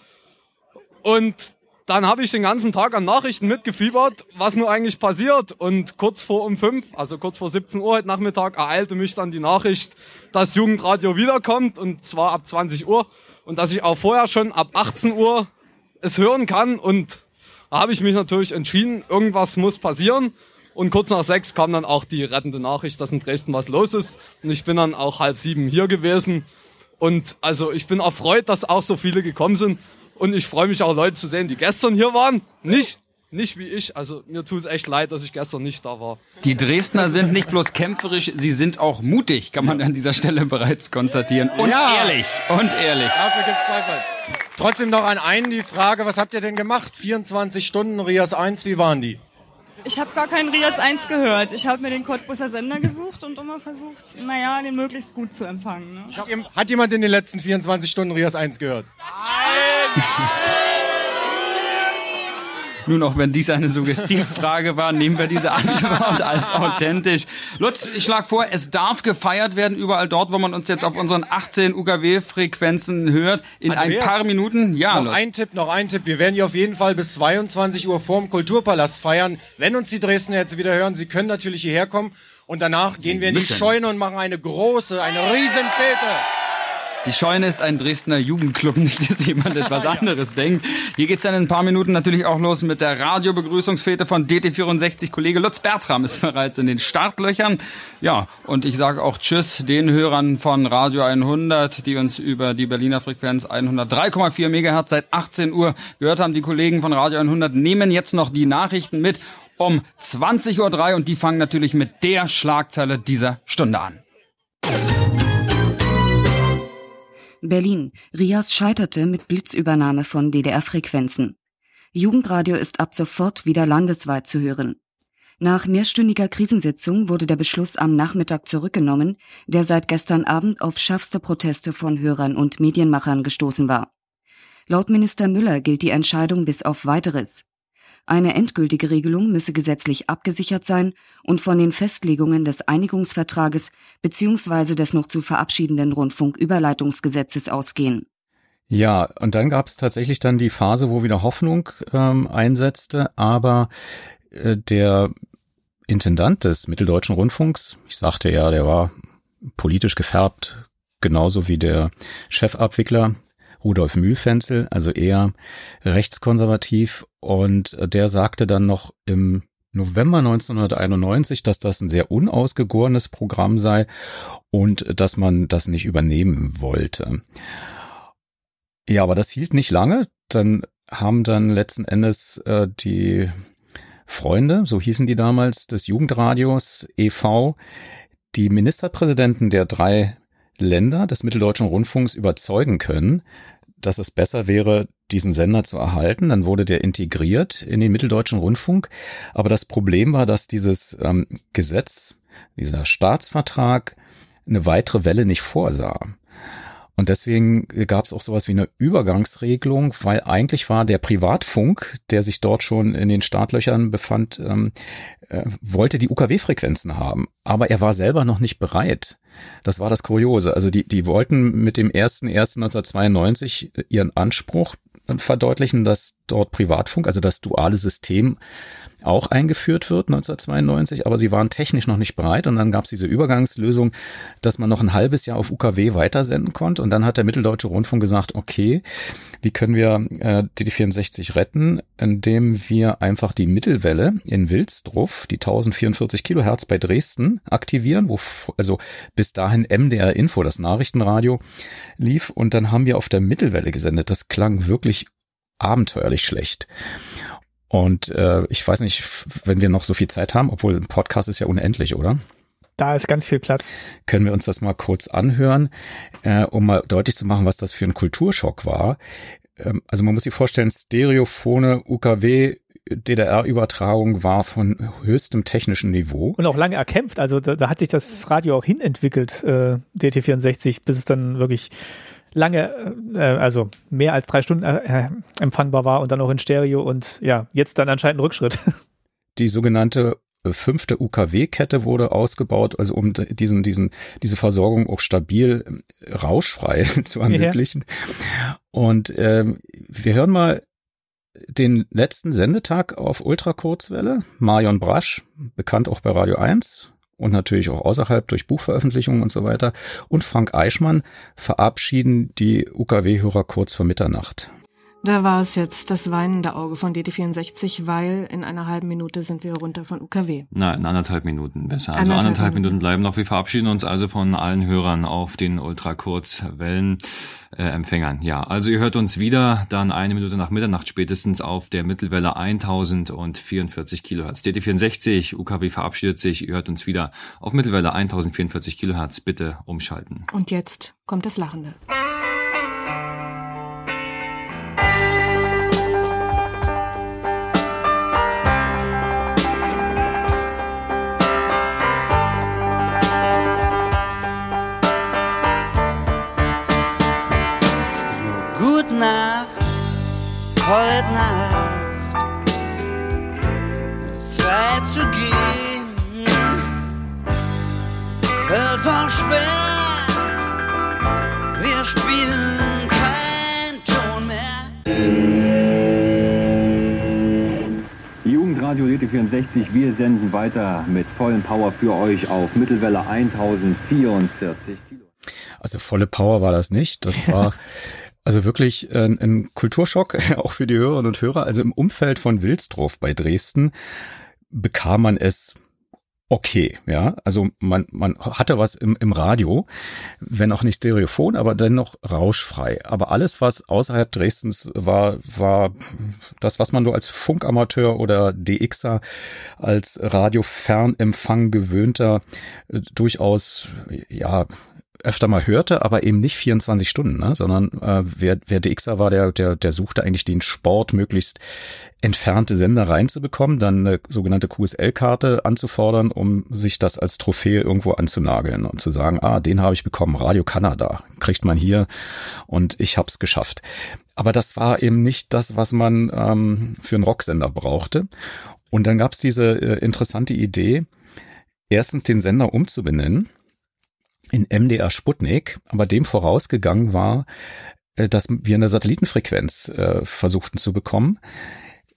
Und dann habe ich den ganzen Tag an Nachrichten mitgefiebert, was nun eigentlich passiert. Und kurz vor um fünf, also kurz vor 17 Uhr heute Nachmittag, ereilte mich dann die Nachricht, dass Jugendradio wiederkommt und zwar ab 20 Uhr und dass ich auch vorher schon ab 18 Uhr es hören kann. Und da habe ich mich natürlich entschieden, irgendwas muss passieren. Und kurz nach sechs kam dann auch die rettende Nachricht, dass in Dresden was los ist. Und ich bin dann auch halb sieben hier gewesen. Und also ich bin erfreut, dass auch so viele gekommen sind. Und ich freue mich auch Leute zu sehen, die gestern hier waren. Nicht nicht wie ich. Also mir tut es echt leid, dass ich gestern nicht da war. Die Dresdner sind nicht bloß kämpferisch, sie sind auch mutig, kann man an dieser Stelle bereits konstatieren. Und ja. ehrlich, und ehrlich. Dafür gibt's Beifall. Trotzdem noch an einen die Frage, was habt ihr denn gemacht? 24 Stunden, Rias 1, wie waren die? Ich habe gar keinen Rias 1 gehört. Ich habe mir den Cottbusser Sender gesucht und immer versucht, naja, den möglichst gut zu empfangen. Ne? Hat, hat jemand in den letzten 24 Stunden Rias 1 gehört? Nun, auch wenn dies eine Suggestivfrage war, nehmen wir diese Antwort als authentisch. Lutz, ich schlage vor, es darf gefeiert werden, überall dort, wo man uns jetzt auf unseren 18 UKW-Frequenzen hört, in ein paar Minuten. Ja, noch Lutz. ein Tipp, noch ein Tipp. Wir werden hier auf jeden Fall bis 22 Uhr vorm Kulturpalast feiern. Wenn uns die Dresdner jetzt wieder hören, sie können natürlich hierher kommen. Und danach gehen wir in die müssen. Scheune und machen eine große, eine Riesenfete. Die Scheune ist ein Dresdner Jugendclub, nicht, dass jemand etwas anderes denkt. Hier geht's dann in ein paar Minuten natürlich auch los mit der Radiobegrüßungsfete von DT64. Kollege Lutz Bertram ist bereits in den Startlöchern. Ja, und ich sage auch Tschüss den Hörern von Radio 100, die uns über die Berliner Frequenz 103,4 Megahertz seit 18 Uhr gehört haben. Die Kollegen von Radio 100 nehmen jetzt noch die Nachrichten mit um 20.03 Uhr und die fangen natürlich mit der Schlagzeile dieser Stunde an. Berlin. Rias scheiterte mit Blitzübernahme von DDR-Frequenzen. Jugendradio ist ab sofort wieder landesweit zu hören. Nach mehrstündiger Krisensitzung wurde der Beschluss am Nachmittag zurückgenommen, der seit gestern Abend auf schärfste Proteste von Hörern und Medienmachern gestoßen war. Laut Minister Müller gilt die Entscheidung bis auf weiteres. Eine endgültige Regelung müsse gesetzlich abgesichert sein und von den Festlegungen des Einigungsvertrages bzw. des noch zu verabschiedenden Rundfunküberleitungsgesetzes ausgehen. Ja, und dann gab es tatsächlich dann die Phase, wo wieder Hoffnung ähm, einsetzte, aber äh, der Intendant des Mitteldeutschen Rundfunks, ich sagte ja, der war politisch gefärbt, genauso wie der Chefabwickler Rudolf Mühlfenzel, also eher rechtskonservativ. Und der sagte dann noch im November 1991, dass das ein sehr unausgegorenes Programm sei und dass man das nicht übernehmen wollte. Ja, aber das hielt nicht lange. Dann haben dann letzten Endes äh, die Freunde, so hießen die damals, des Jugendradios e.V., die Ministerpräsidenten der drei Länder des Mitteldeutschen Rundfunks überzeugen können, dass es besser wäre, diesen Sender zu erhalten. Dann wurde der integriert in den Mitteldeutschen Rundfunk. Aber das Problem war, dass dieses ähm, Gesetz, dieser Staatsvertrag, eine weitere Welle nicht vorsah. Und deswegen gab es auch sowas wie eine Übergangsregelung, weil eigentlich war der Privatfunk, der sich dort schon in den Startlöchern befand, ähm, äh, wollte die UKW-Frequenzen haben, aber er war selber noch nicht bereit. Das war das Kuriose. Also die, die wollten mit dem 1.1.1992 ihren Anspruch verdeutlichen, dass dort Privatfunk, also das duale System auch eingeführt wird 1992, aber sie waren technisch noch nicht bereit und dann gab es diese Übergangslösung, dass man noch ein halbes Jahr auf UKW weitersenden konnte und dann hat der Mitteldeutsche Rundfunk gesagt, okay, wie können wir äh, DD64 retten, indem wir einfach die Mittelwelle in Wilsdruff, die 1044 Kilohertz bei Dresden aktivieren, wo also bis dahin MDR Info, das Nachrichtenradio lief und dann haben wir auf der Mittelwelle gesendet. Das klang wirklich abenteuerlich schlecht. Und äh, ich weiß nicht, wenn wir noch so viel Zeit haben, obwohl ein Podcast ist ja unendlich, oder? Da ist ganz viel Platz. Können wir uns das mal kurz anhören, äh, um mal deutlich zu machen, was das für ein Kulturschock war. Ähm, also man muss sich vorstellen, Stereophone UKW DDR-Übertragung war von höchstem technischen Niveau. Und auch lange erkämpft. Also da, da hat sich das Radio auch hinentwickelt, äh, DT64, bis es dann wirklich lange, äh, also mehr als drei Stunden äh, empfangbar war und dann auch in Stereo und ja, jetzt dann anscheinend ein Rückschritt. Die sogenannte fünfte UKW-Kette wurde ausgebaut, also um diesen, diesen, diese Versorgung auch stabil rauschfrei zu ermöglichen. Ja. Und ähm, wir hören mal den letzten Sendetag auf Ultrakurzwelle. Marion Brasch, bekannt auch bei Radio 1, und natürlich auch außerhalb durch Buchveröffentlichungen und so weiter. Und Frank Eichmann verabschieden die UKW-Hörer kurz vor Mitternacht. Da war es jetzt das weinende Auge von DT64, weil in einer halben Minute sind wir runter von UKW. Na, in anderthalb Minuten besser. Also anderthalb, anderthalb Minuten bleiben noch. Wir verabschieden uns also von allen Hörern auf den Ultrakurzwellen. Äh. Ja, also ihr hört uns wieder dann eine Minute nach Mitternacht spätestens auf der Mittelwelle 1044 Kilohertz. DT64, UKW verabschiedet sich. Ihr hört uns wieder auf Mittelwelle 1044 Kilohertz. Bitte umschalten. Und jetzt kommt das Lachende. Jugendradio DT64, wir senden weiter mit vollem Power für euch auf Mittelwelle 1044 Kilo. Also volle Power war das nicht. Das war also wirklich ein, ein Kulturschock, auch für die Hörerinnen und Hörer. Also im Umfeld von Wilsdorf bei Dresden bekam man es okay, ja. Also man, man hatte was im, im Radio, wenn auch nicht stereophon, aber dennoch rauschfrei. Aber alles, was außerhalb Dresdens war, war das, was man nur als Funkamateur oder DXer, als Radiofernempfang gewöhnter, äh, durchaus, ja, öfter mal hörte, aber eben nicht 24 Stunden, ne? sondern äh, wer, wer DXer war, der, der, der suchte eigentlich den Sport möglichst entfernte Sender reinzubekommen, dann eine sogenannte QSL-Karte anzufordern, um sich das als Trophäe irgendwo anzunageln und zu sagen, ah, den habe ich bekommen, Radio Kanada, kriegt man hier und ich hab's geschafft. Aber das war eben nicht das, was man ähm, für einen Rocksender brauchte. Und dann gab's diese äh, interessante Idee, erstens den Sender umzubenennen in MDR Sputnik, aber dem vorausgegangen war, äh, dass wir eine Satellitenfrequenz äh, versuchten zu bekommen.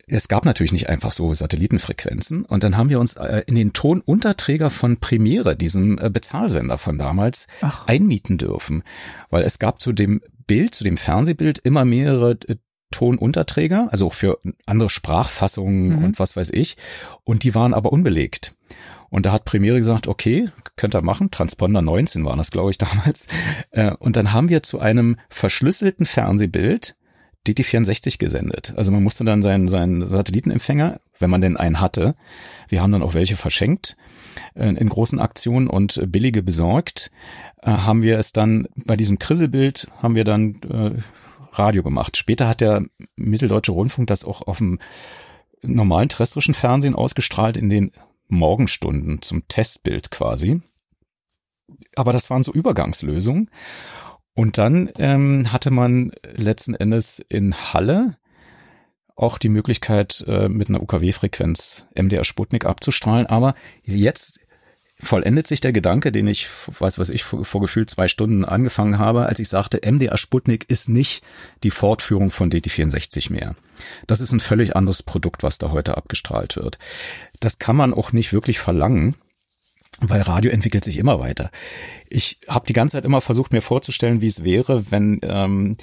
Es gab natürlich nicht einfach so Satellitenfrequenzen und dann haben wir uns äh, in den Tonunterträger von Premiere, diesem äh, Bezahlsender von damals, Ach. einmieten dürfen, weil es gab zu dem Bild, zu dem Fernsehbild immer mehrere äh, Tonunterträger, also auch für andere Sprachfassungen mhm. und was weiß ich, und die waren aber unbelegt. Und da hat Premiere gesagt, okay, könnt ihr machen. Transponder 19 war das, glaube ich, damals. Äh, und dann haben wir zu einem verschlüsselten Fernsehbild DT64 gesendet. Also man musste dann seinen, seinen Satellitenempfänger, wenn man denn einen hatte, wir haben dann auch welche verschenkt, äh, in großen Aktionen und billige besorgt, äh, haben wir es dann bei diesem Krisselbild haben wir dann Radio gemacht. Später hat der Mitteldeutsche Rundfunk das auch auf dem normalen terrestrischen Fernsehen ausgestrahlt in den Morgenstunden zum Testbild quasi. Aber das waren so Übergangslösungen. Und dann ähm, hatte man letzten Endes in Halle auch die Möglichkeit, äh, mit einer UKW-Frequenz MDR Sputnik abzustrahlen. Aber jetzt vollendet sich der Gedanke, den ich, weiß was ich, vor, vor gefühlt zwei Stunden angefangen habe, als ich sagte, MDR Sputnik ist nicht die Fortführung von DT64 mehr. Das ist ein völlig anderes Produkt, was da heute abgestrahlt wird. Das kann man auch nicht wirklich verlangen, weil Radio entwickelt sich immer weiter. Ich habe die ganze Zeit immer versucht, mir vorzustellen, wie es wäre, wenn ähm,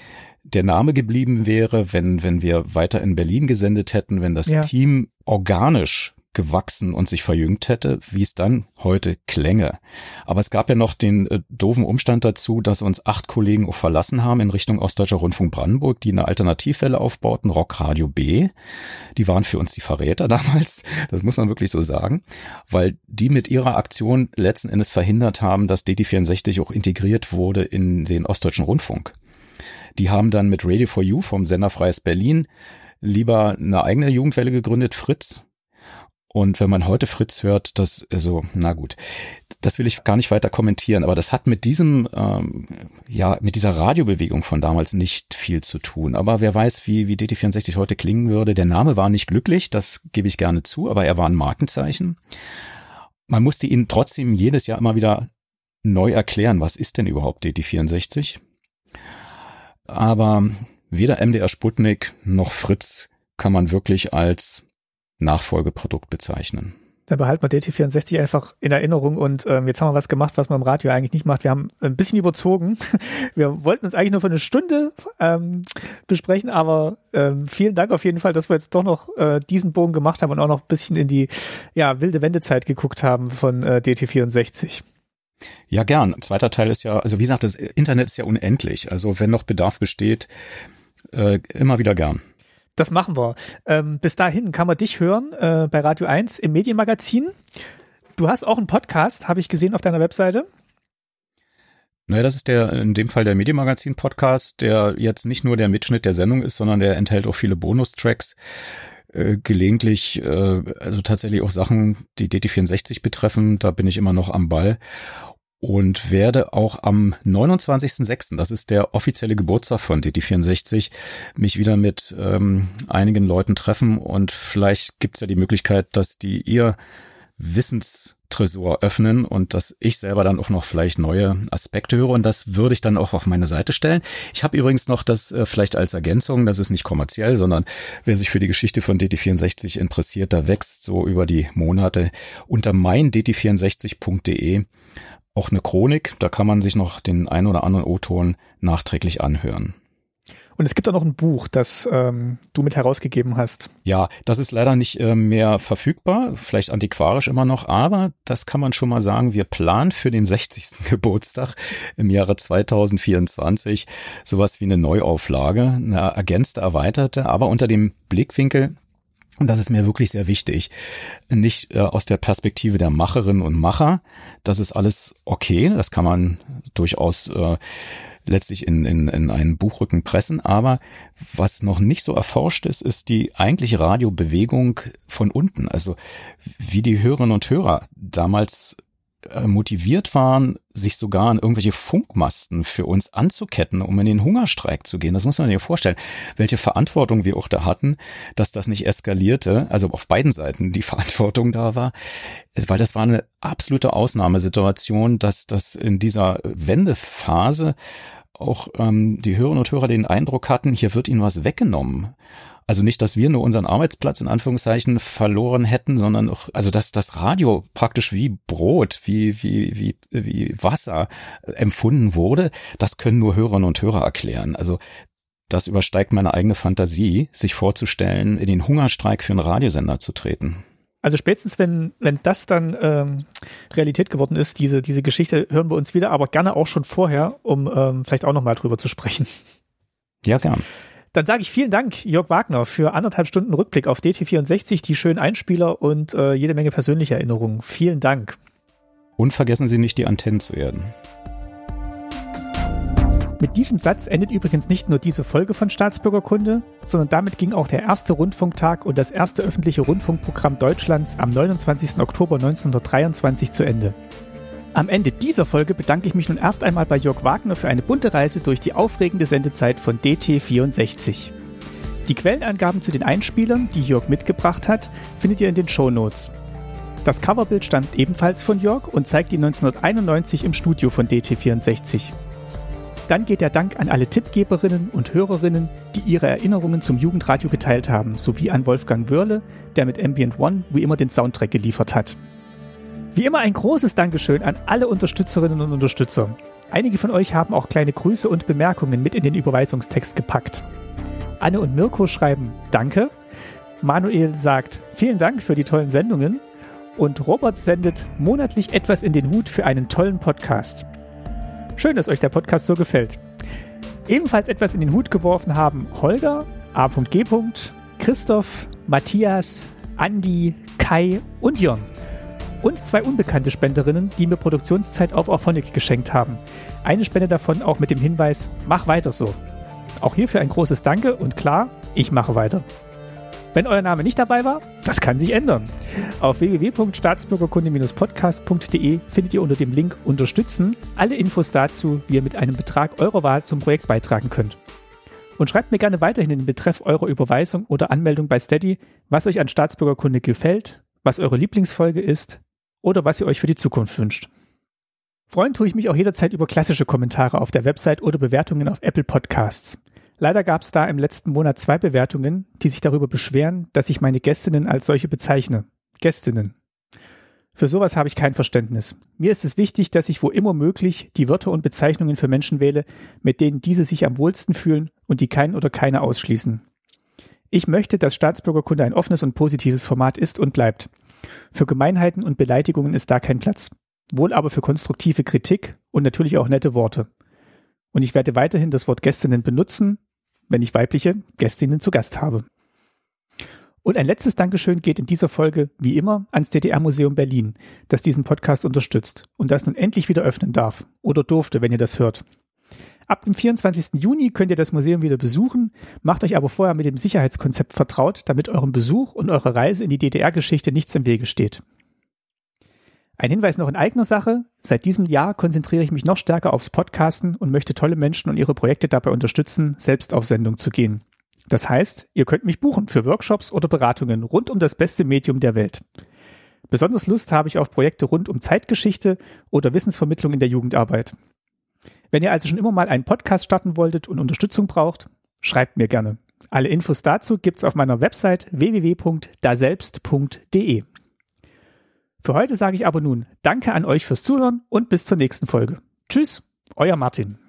der Name geblieben wäre, wenn, wenn wir weiter in Berlin gesendet hätten, wenn das ja. Team organisch gewachsen und sich verjüngt hätte, wie es dann heute klänge. Aber es gab ja noch den äh, doofen Umstand dazu, dass uns acht Kollegen auch verlassen haben in Richtung Ostdeutscher Rundfunk Brandenburg, die eine Alternativwelle aufbauten, Rockradio B. Die waren für uns die Verräter damals, das muss man wirklich so sagen, weil die mit ihrer Aktion letzten Endes verhindert haben, dass DT64 auch integriert wurde in den Ostdeutschen Rundfunk. Die haben dann mit Radio for You vom Sender Freies Berlin lieber eine eigene Jugendwelle gegründet, Fritz, und wenn man heute Fritz hört, das, also, na gut, das will ich gar nicht weiter kommentieren, aber das hat mit diesem, ähm, ja, mit dieser Radiobewegung von damals nicht viel zu tun. Aber wer weiß, wie, wie DT64 heute klingen würde. Der Name war nicht glücklich, das gebe ich gerne zu, aber er war ein Markenzeichen. Man musste ihn trotzdem jedes Jahr immer wieder neu erklären, was ist denn überhaupt DT64? Aber weder MDR Sputnik noch Fritz kann man wirklich als Nachfolgeprodukt bezeichnen. Dann behalten wir DT64 einfach in Erinnerung und ähm, jetzt haben wir was gemacht, was man im Radio eigentlich nicht macht. Wir haben ein bisschen überzogen. Wir wollten uns eigentlich nur für eine Stunde ähm, besprechen, aber ähm, vielen Dank auf jeden Fall, dass wir jetzt doch noch äh, diesen Bogen gemacht haben und auch noch ein bisschen in die ja, wilde Wendezeit geguckt haben von äh, DT64. Ja, gern. Zweiter Teil ist ja, also wie gesagt, das Internet ist ja unendlich. Also wenn noch Bedarf besteht, äh, immer wieder gern. Das machen wir. Ähm, bis dahin kann man dich hören äh, bei Radio 1 im Medienmagazin. Du hast auch einen Podcast, habe ich gesehen auf deiner Webseite. Naja, das ist der, in dem Fall der Medienmagazin-Podcast, der jetzt nicht nur der Mitschnitt der Sendung ist, sondern der enthält auch viele Bonustracks. Äh, gelegentlich, äh, also tatsächlich auch Sachen, die DT64 betreffen, da bin ich immer noch am Ball und werde auch am 29.06., das ist der offizielle Geburtstag von DT64, mich wieder mit ähm, einigen Leuten treffen und vielleicht gibt's ja die Möglichkeit, dass die ihr Wissenstresor öffnen und dass ich selber dann auch noch vielleicht neue Aspekte höre und das würde ich dann auch auf meine Seite stellen. Ich habe übrigens noch das äh, vielleicht als Ergänzung, das ist nicht kommerziell, sondern wer sich für die Geschichte von DT64 interessiert, da wächst so über die Monate unter meindt64.de auch eine Chronik, da kann man sich noch den ein oder anderen O-Ton nachträglich anhören. Und es gibt auch noch ein Buch, das ähm, du mit herausgegeben hast. Ja, das ist leider nicht äh, mehr verfügbar, vielleicht antiquarisch immer noch, aber das kann man schon mal sagen, wir planen für den 60. Geburtstag im Jahre 2024 sowas wie eine Neuauflage, eine ergänzte, erweiterte, aber unter dem Blickwinkel und das ist mir wirklich sehr wichtig. Nicht äh, aus der Perspektive der Macherinnen und Macher. Das ist alles okay. Das kann man durchaus äh, letztlich in, in, in einen Buchrücken pressen. Aber was noch nicht so erforscht ist, ist die eigentliche Radiobewegung von unten. Also wie die Hörerinnen und Hörer damals motiviert waren, sich sogar an irgendwelche Funkmasten für uns anzuketten, um in den Hungerstreik zu gehen. Das muss man sich vorstellen, welche Verantwortung wir auch da hatten, dass das nicht eskalierte, also auf beiden Seiten die Verantwortung da war, weil das war eine absolute Ausnahmesituation, dass das in dieser Wendephase auch ähm, die Hörerinnen und Hörer den Eindruck hatten, hier wird ihnen was weggenommen. Also nicht, dass wir nur unseren Arbeitsplatz in Anführungszeichen verloren hätten, sondern auch, also dass das Radio praktisch wie Brot, wie, wie, wie, wie Wasser empfunden wurde, das können nur Hörerinnen und Hörer erklären. Also das übersteigt meine eigene Fantasie, sich vorzustellen, in den Hungerstreik für einen Radiosender zu treten. Also spätestens, wenn, wenn das dann ähm, Realität geworden ist, diese, diese Geschichte, hören wir uns wieder, aber gerne auch schon vorher, um ähm, vielleicht auch nochmal drüber zu sprechen. Ja, gern. Dann sage ich vielen Dank, Jörg Wagner, für anderthalb Stunden Rückblick auf DT64, die schönen Einspieler und äh, jede Menge persönliche Erinnerungen. Vielen Dank. Und vergessen Sie nicht, die Antennen zu erden. Mit diesem Satz endet übrigens nicht nur diese Folge von Staatsbürgerkunde, sondern damit ging auch der erste Rundfunktag und das erste öffentliche Rundfunkprogramm Deutschlands am 29. Oktober 1923 zu Ende. Am Ende dieser Folge bedanke ich mich nun erst einmal bei Jörg Wagner für eine bunte Reise durch die aufregende Sendezeit von DT64. Die Quellenangaben zu den Einspielern, die Jörg mitgebracht hat, findet ihr in den Show Notes. Das Coverbild stammt ebenfalls von Jörg und zeigt ihn 1991 im Studio von DT64. Dann geht der Dank an alle Tippgeberinnen und Hörerinnen, die ihre Erinnerungen zum Jugendradio geteilt haben, sowie an Wolfgang Wörle, der mit Ambient One wie immer den Soundtrack geliefert hat. Wie immer ein großes Dankeschön an alle Unterstützerinnen und Unterstützer. Einige von euch haben auch kleine Grüße und Bemerkungen mit in den Überweisungstext gepackt. Anne und Mirko schreiben Danke. Manuel sagt Vielen Dank für die tollen Sendungen. Und Robert sendet monatlich etwas in den Hut für einen tollen Podcast. Schön, dass euch der Podcast so gefällt. Ebenfalls etwas in den Hut geworfen haben Holger, A.G. Christoph, Matthias, Andi, Kai und Jörn und zwei unbekannte Spenderinnen, die mir Produktionszeit auf Auphonic geschenkt haben. Eine Spende davon auch mit dem Hinweis, mach weiter so. Auch hierfür ein großes Danke und klar, ich mache weiter. Wenn euer Name nicht dabei war, das kann sich ändern. Auf www.staatsbürgerkunde-podcast.de findet ihr unter dem Link Unterstützen alle Infos dazu, wie ihr mit einem Betrag eurer Wahl zum Projekt beitragen könnt. Und schreibt mir gerne weiterhin in den Betreff eurer Überweisung oder Anmeldung bei Steady, was euch an Staatsbürgerkunde gefällt, was eure Lieblingsfolge ist oder was ihr euch für die Zukunft wünscht. Freuen tue ich mich auch jederzeit über klassische Kommentare auf der Website oder Bewertungen auf Apple Podcasts. Leider gab es da im letzten Monat zwei Bewertungen, die sich darüber beschweren, dass ich meine Gästinnen als solche bezeichne. Gästinnen. Für sowas habe ich kein Verständnis. Mir ist es wichtig, dass ich wo immer möglich die Wörter und Bezeichnungen für Menschen wähle, mit denen diese sich am wohlsten fühlen und die keinen oder keine ausschließen. Ich möchte, dass Staatsbürgerkunde ein offenes und positives Format ist und bleibt. Für Gemeinheiten und Beleidigungen ist da kein Platz. Wohl aber für konstruktive Kritik und natürlich auch nette Worte. Und ich werde weiterhin das Wort Gästinnen benutzen, wenn ich weibliche Gästinnen zu Gast habe. Und ein letztes Dankeschön geht in dieser Folge, wie immer, ans DDR-Museum Berlin, das diesen Podcast unterstützt und das nun endlich wieder öffnen darf oder durfte, wenn ihr das hört. Ab dem 24. Juni könnt ihr das Museum wieder besuchen, macht euch aber vorher mit dem Sicherheitskonzept vertraut, damit eurem Besuch und eurer Reise in die DDR-Geschichte nichts im Wege steht. Ein Hinweis noch in eigener Sache. Seit diesem Jahr konzentriere ich mich noch stärker aufs Podcasten und möchte tolle Menschen und ihre Projekte dabei unterstützen, selbst auf Sendung zu gehen. Das heißt, ihr könnt mich buchen für Workshops oder Beratungen rund um das beste Medium der Welt. Besonders Lust habe ich auf Projekte rund um Zeitgeschichte oder Wissensvermittlung in der Jugendarbeit. Wenn ihr also schon immer mal einen Podcast starten wolltet und Unterstützung braucht, schreibt mir gerne. Alle Infos dazu gibt's auf meiner Website www.daselbst.de. Für heute sage ich aber nun Danke an euch fürs Zuhören und bis zur nächsten Folge. Tschüss, euer Martin.